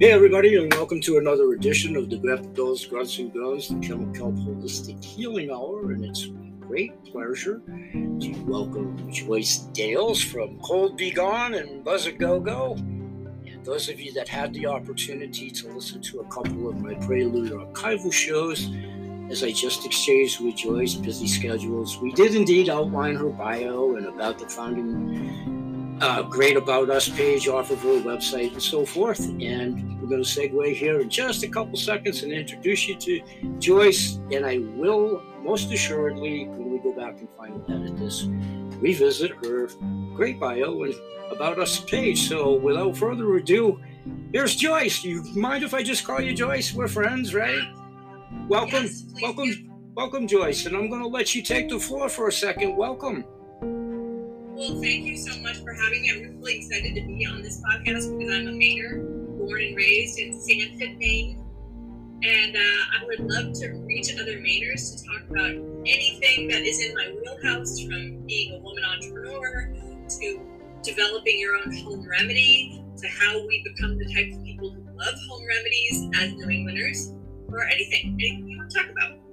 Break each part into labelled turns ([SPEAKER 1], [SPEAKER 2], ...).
[SPEAKER 1] Hey, everybody, and welcome to another edition of the Graphic Bills, Grunts and Guns, the Chemical Holistic Healing Hour. And it's great pleasure to welcome Joyce Dales from Cold Be Gone and Buzz a Go Go. And those of you that had the opportunity to listen to a couple of my Prelude archival shows, as I just exchanged with Joyce, busy schedules, we did indeed outline her bio and about the founding uh, great about us page off of her website and so forth. And we're going to segue here in just a couple seconds and introduce you to Joyce. And I will most assuredly, when we go back and find and edit this, revisit her great bio and about us page. So without further ado, here's Joyce. You mind if I just call you Joyce? We're friends, right? Welcome,
[SPEAKER 2] Yes,
[SPEAKER 1] welcome, welcome, Joyce. And I'm going to let you take the floor for a second. Welcome.
[SPEAKER 2] Well, thank you so much for having me. I'm really excited to be on this podcast because I'm a Mainer, born and raised in Sanford, Maine. And uh, I would love to reach other Mainers to talk about anything that is in my wheelhouse from being a woman entrepreneur to developing your own home remedy to how we become the type of people who love home remedies as New Englanders or anything, anything you want to talk about.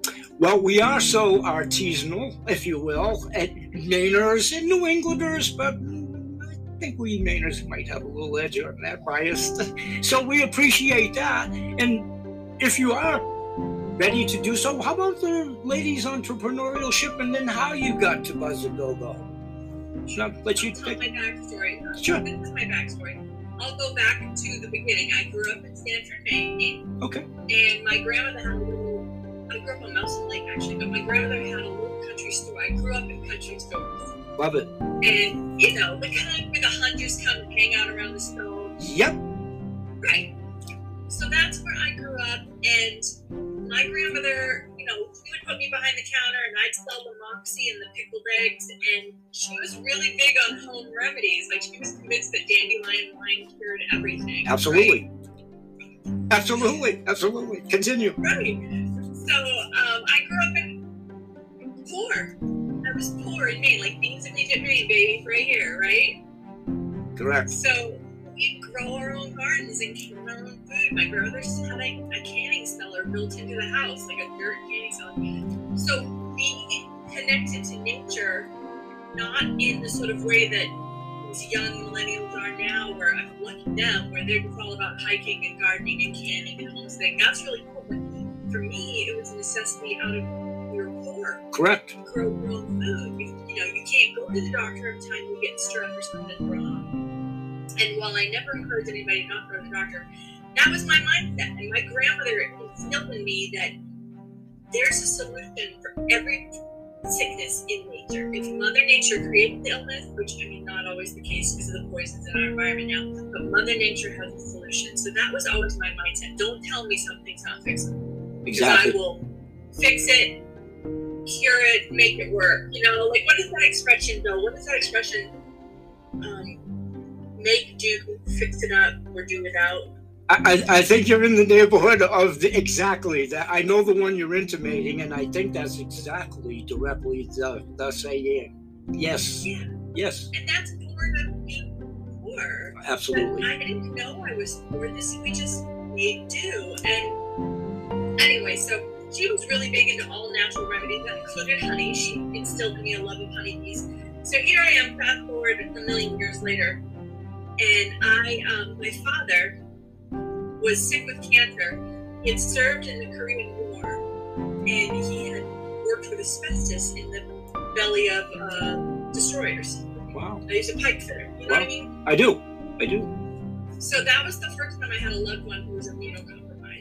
[SPEAKER 1] Well, we are so artisanal, if you will, at Mainers and New Englanders, but I think we Mainers might have a little edge on that bias. So we appreciate that. And if you are ready to do so, how about the ladies' entrepreneurial ship and then how you got to Buzz a Go Go? Now, let you
[SPEAKER 2] tell
[SPEAKER 1] take.
[SPEAKER 2] my backstory.
[SPEAKER 1] Sure.
[SPEAKER 2] This is my backstory. I'll go back to the beginning. I grew up in Sanford, Maine,
[SPEAKER 1] Okay.
[SPEAKER 2] and my grandmother had a little. I grew up on Mountain Lake actually, but my grandmother had a little country store. I grew up in country stores,
[SPEAKER 1] Love it.
[SPEAKER 2] and you know the kind where the hunters come and hang out around the stove.
[SPEAKER 1] Yep.
[SPEAKER 2] Right. So that's where I grew up, and my grandmother, you know, she would put me behind the counter, and I'd sell the moxie and the pickled eggs, and she was really big on home remedies. Like she was convinced that dandelion wine cured everything.
[SPEAKER 1] Absolutely. Absolutely. Absolutely. Continue.
[SPEAKER 2] Right. So um, I grew up in poor. I was poor in Maine, like beans and Egypt Maine, baby, right here, right?
[SPEAKER 1] Correct.
[SPEAKER 2] So we grow our own gardens and keep our own food. My grandmother's had a, a canning cellar built into the house, like a dirt canning cellar. So being connected to nature, not in the sort of way that these young millennials are now, where I'm lucky them, where they're just all about hiking and gardening and canning and homesteading. That's really cool. For me, it was a necessity out of were poor
[SPEAKER 1] Correct.
[SPEAKER 2] grow your own food. You, you know, you can't go to the doctor every time you get strep or something wrong. And while I never encouraged anybody not to go to the doctor, that was my mindset. And my grandmother instilled in me that there's a solution for every sickness in nature. If Mother Nature created the illness, which I mean not always the case because of the poisons in our environment now, but Mother Nature has a solution. So that was always my mindset. Don't tell me something's not fixable because I will fix it, cure it, make it work. You know, like what is that expression, Bill? What is that expression? Um, make do, fix it up, or do without.
[SPEAKER 1] I, I I think you're in the neighborhood of the, exactly that. I know the one you're intimating, and I think that's exactly directly the, the saying. Yes,
[SPEAKER 2] Yeah,
[SPEAKER 1] yes,
[SPEAKER 2] and that's part of being poor. But
[SPEAKER 1] absolutely.
[SPEAKER 2] I didn't know I was poor. This we just made do. And anyway, so she was really big into all natural remedies. That included honey. She instilled in me a love of honeybees. So here I am, fast forward a million years later, and I, um, my father was sick with cancer. He had served in the Korean War, and he had worked with asbestos in the belly of uh, destroyers.
[SPEAKER 1] Wow,
[SPEAKER 2] He's a pipe fitter. You know what I mean?
[SPEAKER 1] I do, I do.
[SPEAKER 2] So that was the first time I had a loved one who was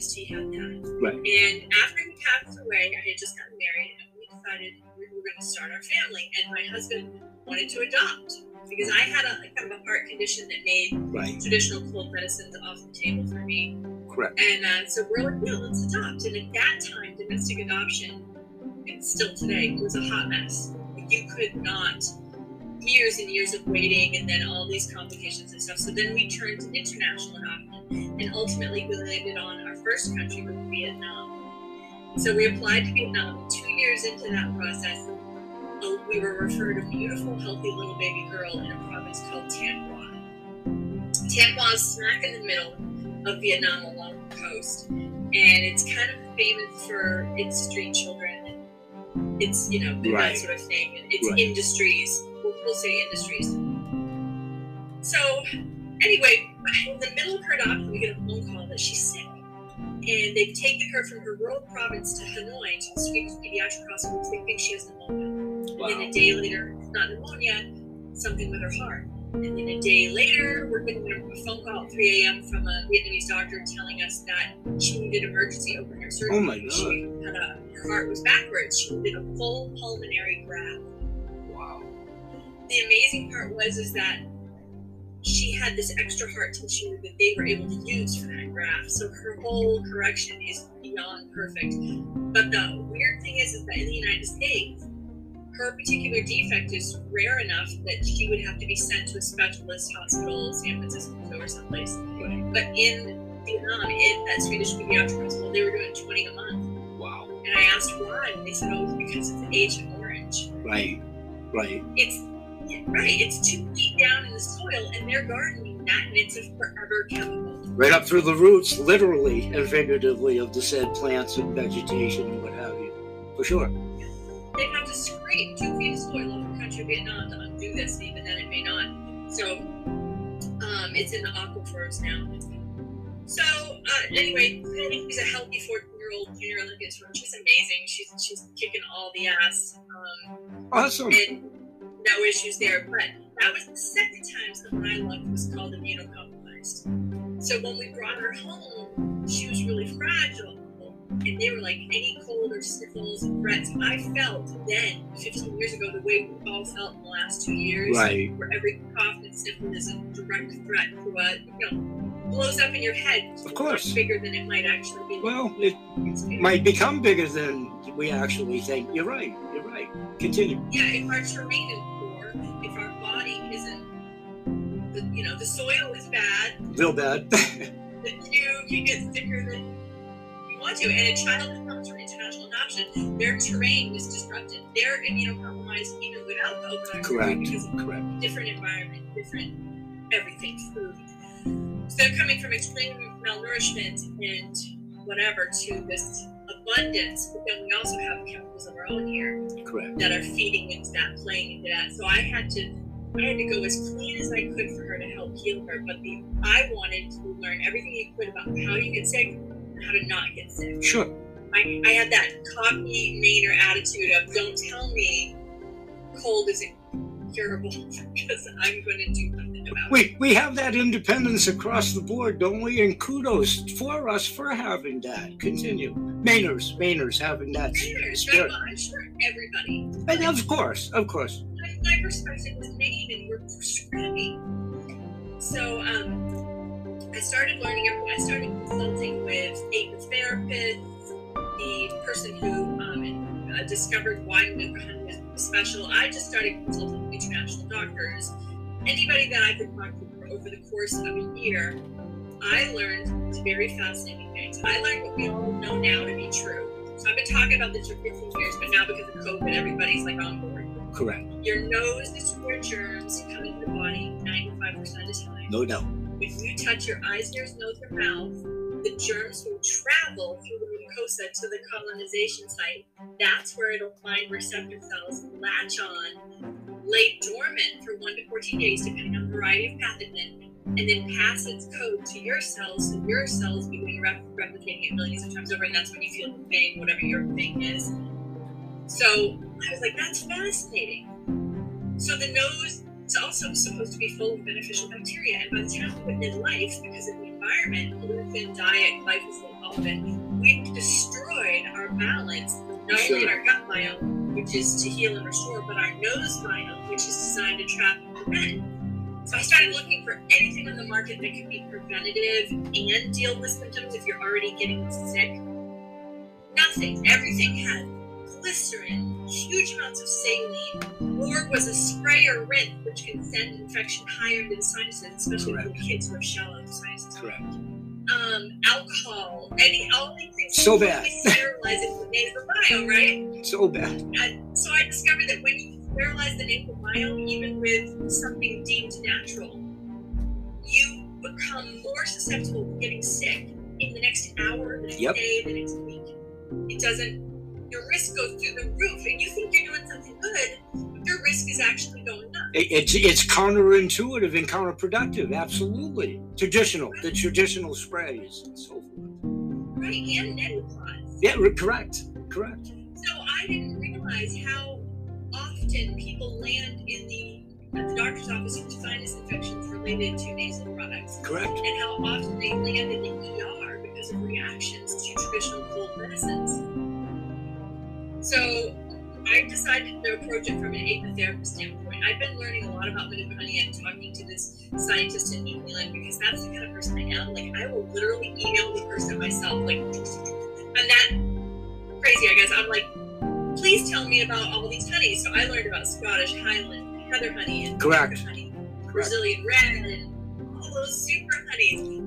[SPEAKER 2] immunocompromised. He had that.
[SPEAKER 1] Right.
[SPEAKER 2] And after he passed away, I had just gotten married, and we decided we were going to start our family. And my husband wanted to adopt because I had a kind of a heart condition that made
[SPEAKER 1] Right,
[SPEAKER 2] traditional cold medicines off the table for me.
[SPEAKER 1] correct.
[SPEAKER 2] And uh, so we're like, yeah, let's adopt. And at that time, domestic adoption, and still today, was a hot mess. Like, You could not, years and years of waiting, and then all these complications and stuff. So then we turned to international adoption, and ultimately we landed on our first country was Vietnam. So we applied to Vietnam. Two years into that process, uh, we were referred a beautiful, healthy little baby girl in a province called Thanh Hoa. Thanh Hoa is smack in the middle of Vietnam along the coast, and it's kind of famous for its street children. It's you know
[SPEAKER 1] Right.
[SPEAKER 2] that sort of thing. It's
[SPEAKER 1] Right.
[SPEAKER 2] industries. We'll say industries. So anyway, in the middle of her adoption, we get a phone call that she's sick. And they've taken her from her rural province to Hanoi to the Swedish pediatric hospital because they think she has pneumonia. Wow. And then a day later, not pneumonia, something with her heart. And then a day later, we're getting a phone call at 3 a.m. from a Vietnamese doctor telling us that she needed emergency open heart surgery.
[SPEAKER 1] Oh my
[SPEAKER 2] because She had a, her heart was backwards. She needed a full pulmonary graft. The amazing part was is that she had this extra heart tissue that they were able to use for that graft. So her whole correction is beyond perfect. But the weird thing is, is that in the United States, her particular defect is rare enough that she would have to be sent to a specialist hospital, San Francisco or someplace. But in Vietnam, in that Swedish pediatric hospital, they were doing 20 a month.
[SPEAKER 1] Wow.
[SPEAKER 2] And I asked why, and they said, oh, because it's Agent Orange.
[SPEAKER 1] Right. Right.
[SPEAKER 2] It's right, it's too deep down in the soil, and they're gardening that, and it's a forever chemical.
[SPEAKER 1] Right up through the roots, literally and figuratively, of the said plants and vegetation and what have you. For sure.
[SPEAKER 2] They have to scrape two feet of soil over the country of Vietnam to undo this, and even then it may not. So, um, it's in the aquifers now. So, uh, anyway, I think she's a healthy 14 year old junior Olympian swimmer. She's amazing. She's she's kicking all the ass. Um,
[SPEAKER 1] Awesome.
[SPEAKER 2] and no issues there. But that was the second time someone I loved was called immunocompromised. So when we brought her home, she was really fragile. And they were like, any cold or sniffles and threats. I felt then, 15 years ago, the way we all felt in the last two years,
[SPEAKER 1] Right.
[SPEAKER 2] where every cough and sniffle is a direct threat to what, you know, blows up in your head.
[SPEAKER 1] Of course.
[SPEAKER 2] Bigger than it might actually be.
[SPEAKER 1] Well, it might become bigger than we actually think. You're right. You're right. Continue.
[SPEAKER 2] yeah, if our terrain you know, the soil is bad,
[SPEAKER 1] Real bad.
[SPEAKER 2] you can get sicker than you want to. And a child that comes from international adoption, their terrain is disrupted. They're immunocompromised even without the open
[SPEAKER 1] Correct.
[SPEAKER 2] because
[SPEAKER 1] Correct.
[SPEAKER 2] different environment, different everything, food. So they're coming from extreme malnourishment and whatever to this abundance, but then we also have chemicals of our own here
[SPEAKER 1] Correct.
[SPEAKER 2] that are feeding into that, playing into that. So I had to, I had to go as clean as I could for her to help heal her. But the, I wanted to learn everything you could about how you get sick and how to not get sick.
[SPEAKER 1] Sure.
[SPEAKER 2] I, I had that cocky Mainer attitude of don't tell me cold isn't curable because I'm going to do something about it.
[SPEAKER 1] We we have that independence across the board, don't we? And kudos for us for having that. Continue. Mainers, Mainers having that
[SPEAKER 2] Mainers, right? Well, I'm sure everybody.
[SPEAKER 1] And of course, of course.
[SPEAKER 2] Perspective was Maine and we're prescribing. So um, I started learning. I started consulting with apitherapists, the person who um, discovered why Nuka was special. I just started consulting with international doctors. Anybody that I could talk to over the course of a year, I learned very fascinating things. I learned what we all know now to be true. So I've been talking about this for 15 years, but now because of COVID, everybody's like.
[SPEAKER 1] Correct.
[SPEAKER 2] Your nose is where germs come into the body 95% of the time.
[SPEAKER 1] No doubt.
[SPEAKER 2] If you touch your eyes, ears, nose, or mouth, the germs will travel through the mucosa to the colonization site. That's where it'll find receptor cells, latch on, lay dormant for 1 to 14 days, depending on the variety of pathogen, and then pass its code to your cells, so your cells begin rep- replicating it millions of times over, and that's when you feel the thing, whatever your thing is. So I was like, that's fascinating. So the nose is also supposed to be full of beneficial bacteria, and by the time we went life, because of the environment, gluten, diet, glyphosate, all of it, we've destroyed our balance, not only in our gut biome, which is to heal and restore, but our nose biome, which is designed to trap and prevent. So I started looking for anything on the market that could be preventative and deal with symptoms if you're already getting sick. Nothing. Everything had glycerin, huge amounts of saline, or was a spray or rinse, which can send infection higher than sinuses, especially
[SPEAKER 1] Correct.
[SPEAKER 2] with kids who have shallow sinuses.
[SPEAKER 1] Correct.
[SPEAKER 2] Um, alcohol, any all these things.
[SPEAKER 1] So bad.
[SPEAKER 2] Sterilize it with nasal biome, right?
[SPEAKER 1] So bad.
[SPEAKER 2] And so I discovered that when you sterilize the nasal biome, even with something deemed natural, you become more susceptible to getting sick in the next hour, the next
[SPEAKER 1] Yep.
[SPEAKER 2] day, the next week. It doesn't. Your risk goes through the roof, and you think you're doing something good, but your risk is actually going up.
[SPEAKER 1] It- It's it's counterintuitive and counterproductive. Absolutely, traditional, the traditional sprays and so forth.
[SPEAKER 2] Right, and neti pots.
[SPEAKER 1] Yeah, correct, correct.
[SPEAKER 2] So I didn't realize how often people land in the at the doctor's office with sinus infections related to nasal products,
[SPEAKER 1] Correct.
[SPEAKER 2] and how often they land in the ER because of reactions to traditional cold medicines. So I decided to approach it from an apitherapist standpoint. I've been learning a lot about Manuka honey and talking to this scientist in New Zealand because that's the kind of person I am. Like I will literally email the person myself. Like I'm that crazy, I guess. I'm like, please tell me about all these honeys. So I learned about Scottish Highland, Heather honey, and
[SPEAKER 1] Correct.
[SPEAKER 2] Honey,
[SPEAKER 1] Correct.
[SPEAKER 2] Brazilian red, and all those super honeys.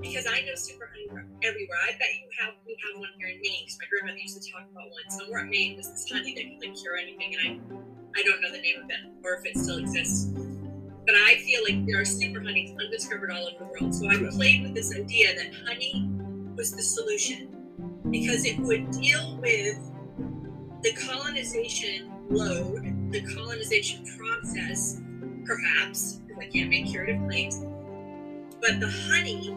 [SPEAKER 2] Because I know super honey everywhere. I bet you have we have one here in Maine. Because my grandmother used to talk about one somewhere in Maine. Was this honey that could like cure anything? And I, I don't know the name of it or if it still exists. But I feel like there are super honeys undiscovered all over the world. So I played with this idea that honey was the solution because it would deal with the colonization load, the colonization process, perhaps, because I can't make curative claims. But the honey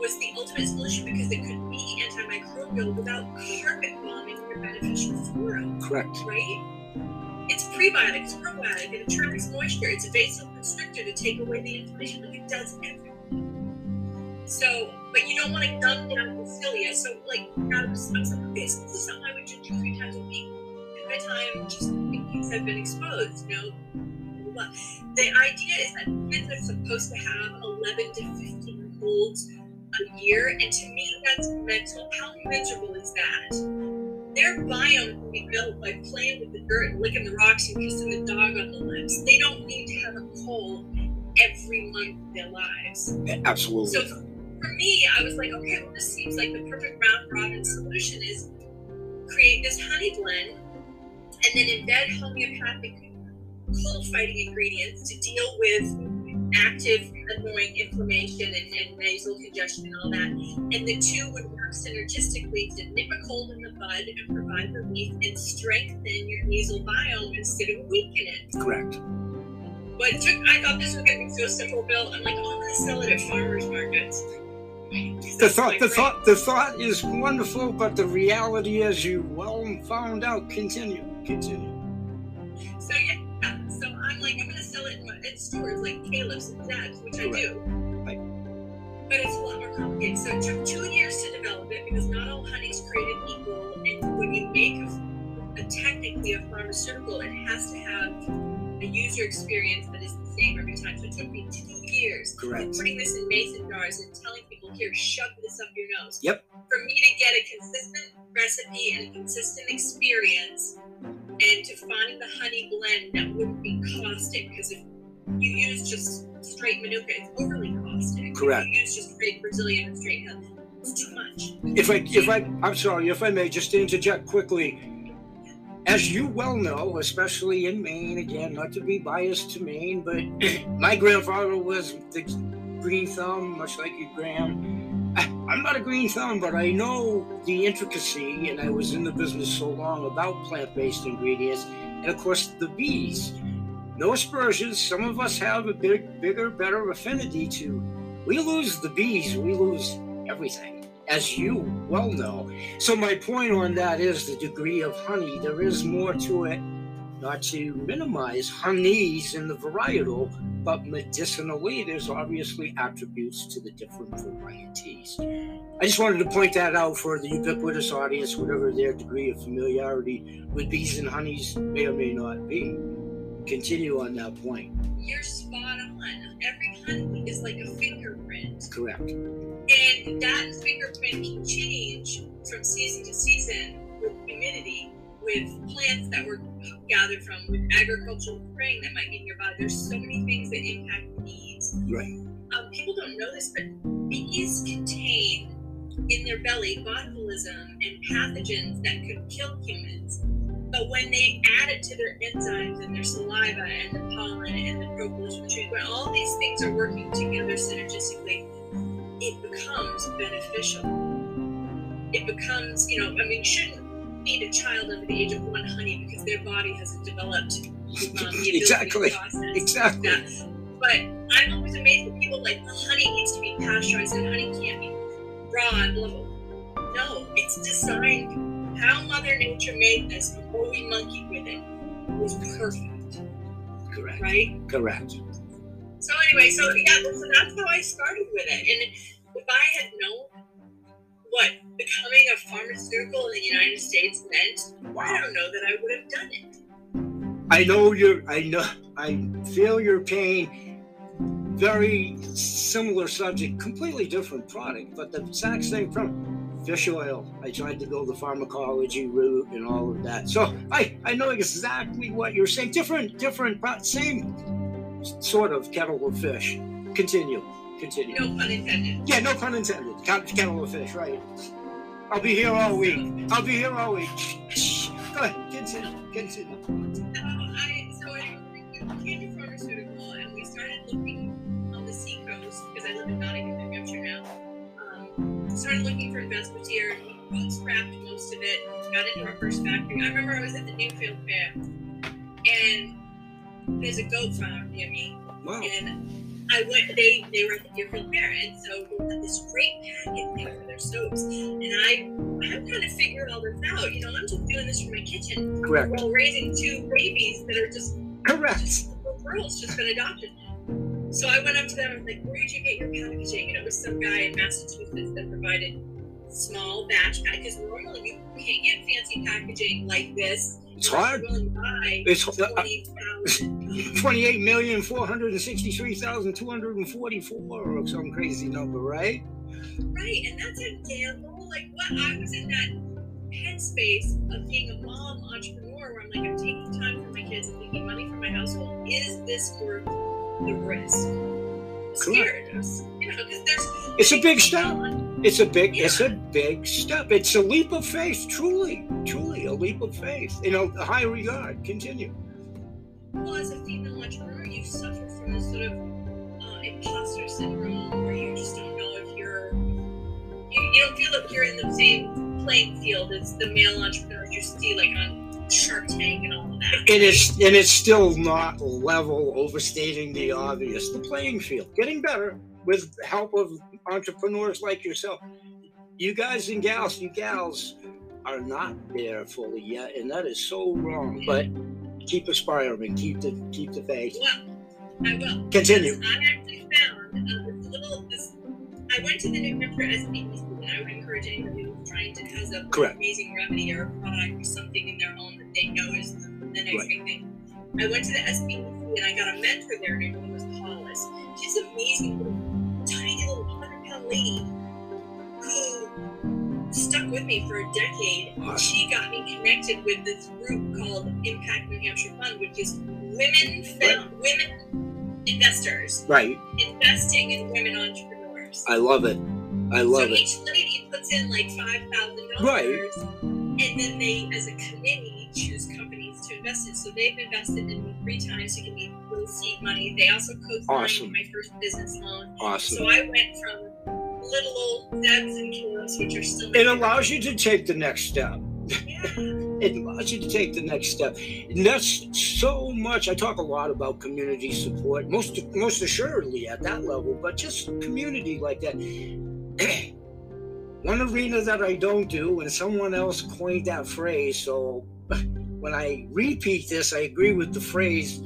[SPEAKER 2] was the ultimate solution because it could be antimicrobial without carpet bombing your beneficial flora,
[SPEAKER 1] Correct.
[SPEAKER 2] right? It's prebiotic, it's probiotic, it traps moisture. It's a vasoconstrictor to take away the inflammation. Like it does everything. So, but you don't want to dumb down the cilia. So, like, I was, I was like, okay, so this is something I would do two, three times a week. At my time, just in case I've been exposed, you know. blah, blah, blah. The idea is that kids are supposed to have 11 to 15 colds a year, and to me, that's mental. How miserable is that? Their biome can be built by playing with the dirt, and licking the rocks, and kissing the dog on the lips. They don't need to have a cold every month of their lives.
[SPEAKER 1] Absolutely.
[SPEAKER 2] So for me, I was like, okay, well, this seems like the perfect round robin solution is create this honey blend and then embed homeopathic cold fighting ingredients to deal with active annoying inflammation and, and nasal congestion and all that. And the two would work synergistically to nip a cold in the bud and provide relief and strengthen your nasal biome instead of weaken it.
[SPEAKER 1] Correct.
[SPEAKER 2] But it took, I thought this was going to be so simple, Bill. I'm like, oh, I'm going to sell it at farmers markets.
[SPEAKER 1] The thought, the thought, the thought is wonderful, but the reality, as you well found out, continue, continue.
[SPEAKER 2] So yeah, so I'm like, I'm going to sell it in stores like Caleb's and Zab's, which I do.
[SPEAKER 1] Right.
[SPEAKER 2] But it's a lot more complicated. So it took two years to develop it because not all honey's created equal. And when you make a, a technically a pharmaceutical, it has to have a user experience that is the same every time. So it took me two years
[SPEAKER 1] Correct.
[SPEAKER 2] putting this in mason jars and telling people, here, shove this up your nose.
[SPEAKER 1] Yep.
[SPEAKER 2] For me to get a consistent recipe and a consistent experience, and to find the honey blend that wouldn't be caustic, because if you use just straight manuka, it's overly caustic.
[SPEAKER 1] Correct.
[SPEAKER 2] If you use just straight Brazilian or straight hemp, it's too much.
[SPEAKER 1] If I, if I, I'm sorry, if I may just interject quickly. As you well know, especially in Maine, again, not to be biased to Maine, but my grandfather was the green thumb, much like your Graham. I'm not a green thumb, but I know the intricacy, and I was in the business so long about plant-based ingredients, and of course the bees. No aspersions. Some of us have a big, bigger, better affinity to. We lose the bees, we lose everything, as you well know. So my point on that is the degree of honey. There is more to it, not to minimize honeys in the varietal, but medicinally, there's obviously attributes to the different varieties. I just wanted to point that out for the ubiquitous audience, whatever their degree of familiarity with bees and honeys may or may not be. Continue on that point.
[SPEAKER 2] You're spot on. Every honey is like a fingerprint.
[SPEAKER 1] Correct.
[SPEAKER 2] And that fingerprint can change from season to season with humidity, with plants that were gathered from, with agricultural spraying that might be nearby. There's so many things that impact bees.
[SPEAKER 1] Right.
[SPEAKER 2] Um, people don't know this, but bees contain in their belly botulism and pathogens that could kill humans. But when they add it to their enzymes and their saliva and the pollen and the propolis trees, when all these things are working together synergistically, it becomes beneficial. It becomes, you know, I mean, shouldn't feed a child under the age of one honey because their body hasn't developed um, the
[SPEAKER 1] Exactly. Exactly.
[SPEAKER 2] that. But I'm always amazed at people like, well, honey needs to be pasteurized and honey can't be raw and blah, blah, blah. No, it's designed how Mother Nature made this before we monkeyed with it was perfect,
[SPEAKER 1] Correct.
[SPEAKER 2] right?
[SPEAKER 1] Correct.
[SPEAKER 2] So anyway, so yeah, so that's how I started with it. And if I had known what becoming pharmaceutical in the United States meant, I don't know that I would have done it.
[SPEAKER 1] I know your. I know. I feel your pain. Very similar subject, completely different product, but the exact same product. Fish oil. I tried to go the pharmacology route and all of that. So I I know exactly what you're saying. Different different pro- same sort of kettle of fish. Continue. Continue.
[SPEAKER 2] No pun intended.
[SPEAKER 1] Yeah, no pun intended. Kettle of fish, right? I'll be here all week. I'll be here all week. Go ahead. Continue. Continue.
[SPEAKER 2] So I so I came to pharmaceutical and we started looking on the seacoast because I live in Nottingham, New Hampshire now. Um, started looking for investments here. We scrapped most of it. Got into our first factory. I remember I was at the Newfield Fair and there's a goat farm near me
[SPEAKER 1] Wow.
[SPEAKER 2] and I went. They they were at the Deerfield Fair, and so they had this great packet thing for their soaps. And I I'm kind of figuring all this out. You know, I'm just doing this from my kitchen
[SPEAKER 1] Correct.
[SPEAKER 2] while raising two babies that are just
[SPEAKER 1] Correct.
[SPEAKER 2] just girls just been adopted. So I went up to them and was like, "Where did you get your packaging?" And it was some guy in Massachusetts that provided small batch pack because normally you can't get fancy packaging like this.
[SPEAKER 1] It's hard.
[SPEAKER 2] You're willing to buy
[SPEAKER 1] It's uh,
[SPEAKER 2] thousand.
[SPEAKER 1] twenty-eight million four hundred and sixty-three thousand two hundred and forty-four, or some crazy number, right?
[SPEAKER 2] Right, and that's a gamble. Like what I was in that headspace of being a mom entrepreneur where I'm like, I'm taking time for my kids and making money for my household. Is this worth the risk? Scared us, you know, because there's
[SPEAKER 1] It's a big step. It's a big. It's a big step. It's a leap of faith. Truly, truly, a leap of faith. in a high regard. Continue.
[SPEAKER 2] Well, as a female entrepreneur, you suffer from this sort of uh, imposter syndrome where you just don't know if you're, you, you don't feel like you're in the same playing field as the male entrepreneurs you see like on Shark Tank and all of that.
[SPEAKER 1] And it's and it's still not level, overstating the obvious. The playing field getting better with the help of entrepreneurs like yourself. You guys and gals, you gals are not there fully yet, and that is so wrong. But keep aspiring, keep the keep the faith.
[SPEAKER 2] Well, I will.
[SPEAKER 1] Continue.
[SPEAKER 2] I actually found uh, this little. This, I went to the New Hampshire SBDC, and I would encourage anybody who's trying to has a
[SPEAKER 1] Correct.
[SPEAKER 2] amazing remedy or a product or something in their home that they know is the, the next
[SPEAKER 1] Right.
[SPEAKER 2] big thing. I went to the SBDC and I got a mentor there. Her name was Hollis. She's amazing, lady who stuck with me for a decade. She got me connected with this group called Impact New Hampshire Fund, which is women found, women investors
[SPEAKER 1] Right.
[SPEAKER 2] investing in women entrepreneurs.
[SPEAKER 1] I love it. I love
[SPEAKER 2] so
[SPEAKER 1] it.
[SPEAKER 2] each lady puts in like five thousand
[SPEAKER 1] Right.
[SPEAKER 2] dollars, and then they, as a committee, choose companies to invest in. So they've invested in me three times to give me little seed money. They also co-signed
[SPEAKER 1] Awesome.
[SPEAKER 2] my first business loan.
[SPEAKER 1] Awesome.
[SPEAKER 2] So I went from little old Debs and Kilos, which are still
[SPEAKER 1] It allows you to take the next step.
[SPEAKER 2] yeah,
[SPEAKER 1] it allows you to take the next step. And that's so much i talk a lot about community support most most assuredly at that level but just community like that. One arena that i don't do and someone else coined that phrase so when i repeat this i agree with the phrase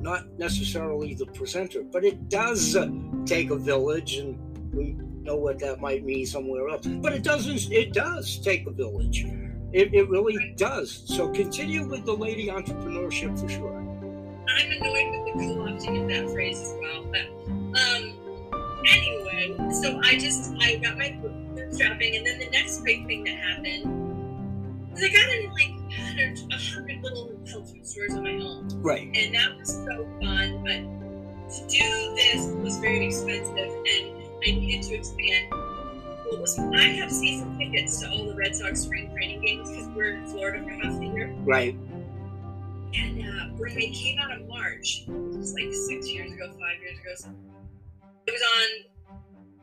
[SPEAKER 1] not necessarily the presenter but it does uh, take a village and we know what that might mean somewhere else but it doesn't it does take a village it, it really does. So continue with the lady entrepreneurship for sure.
[SPEAKER 2] I'm annoyed with the co-opting of that phrase as well. But um, anyway, so I just I got my bootstrapping, and then the next big thing that happened is I got in like a hundred little health food stores on my own,
[SPEAKER 1] Right.
[SPEAKER 2] and that was so fun. But to do this was very expensive, and I needed to expand. what was I have season tickets to all the Red Sox spring training games because we're in Florida for half the year.
[SPEAKER 1] Right.
[SPEAKER 2] And uh, when they came out in March, it was like six years ago, five years ago, something, it was on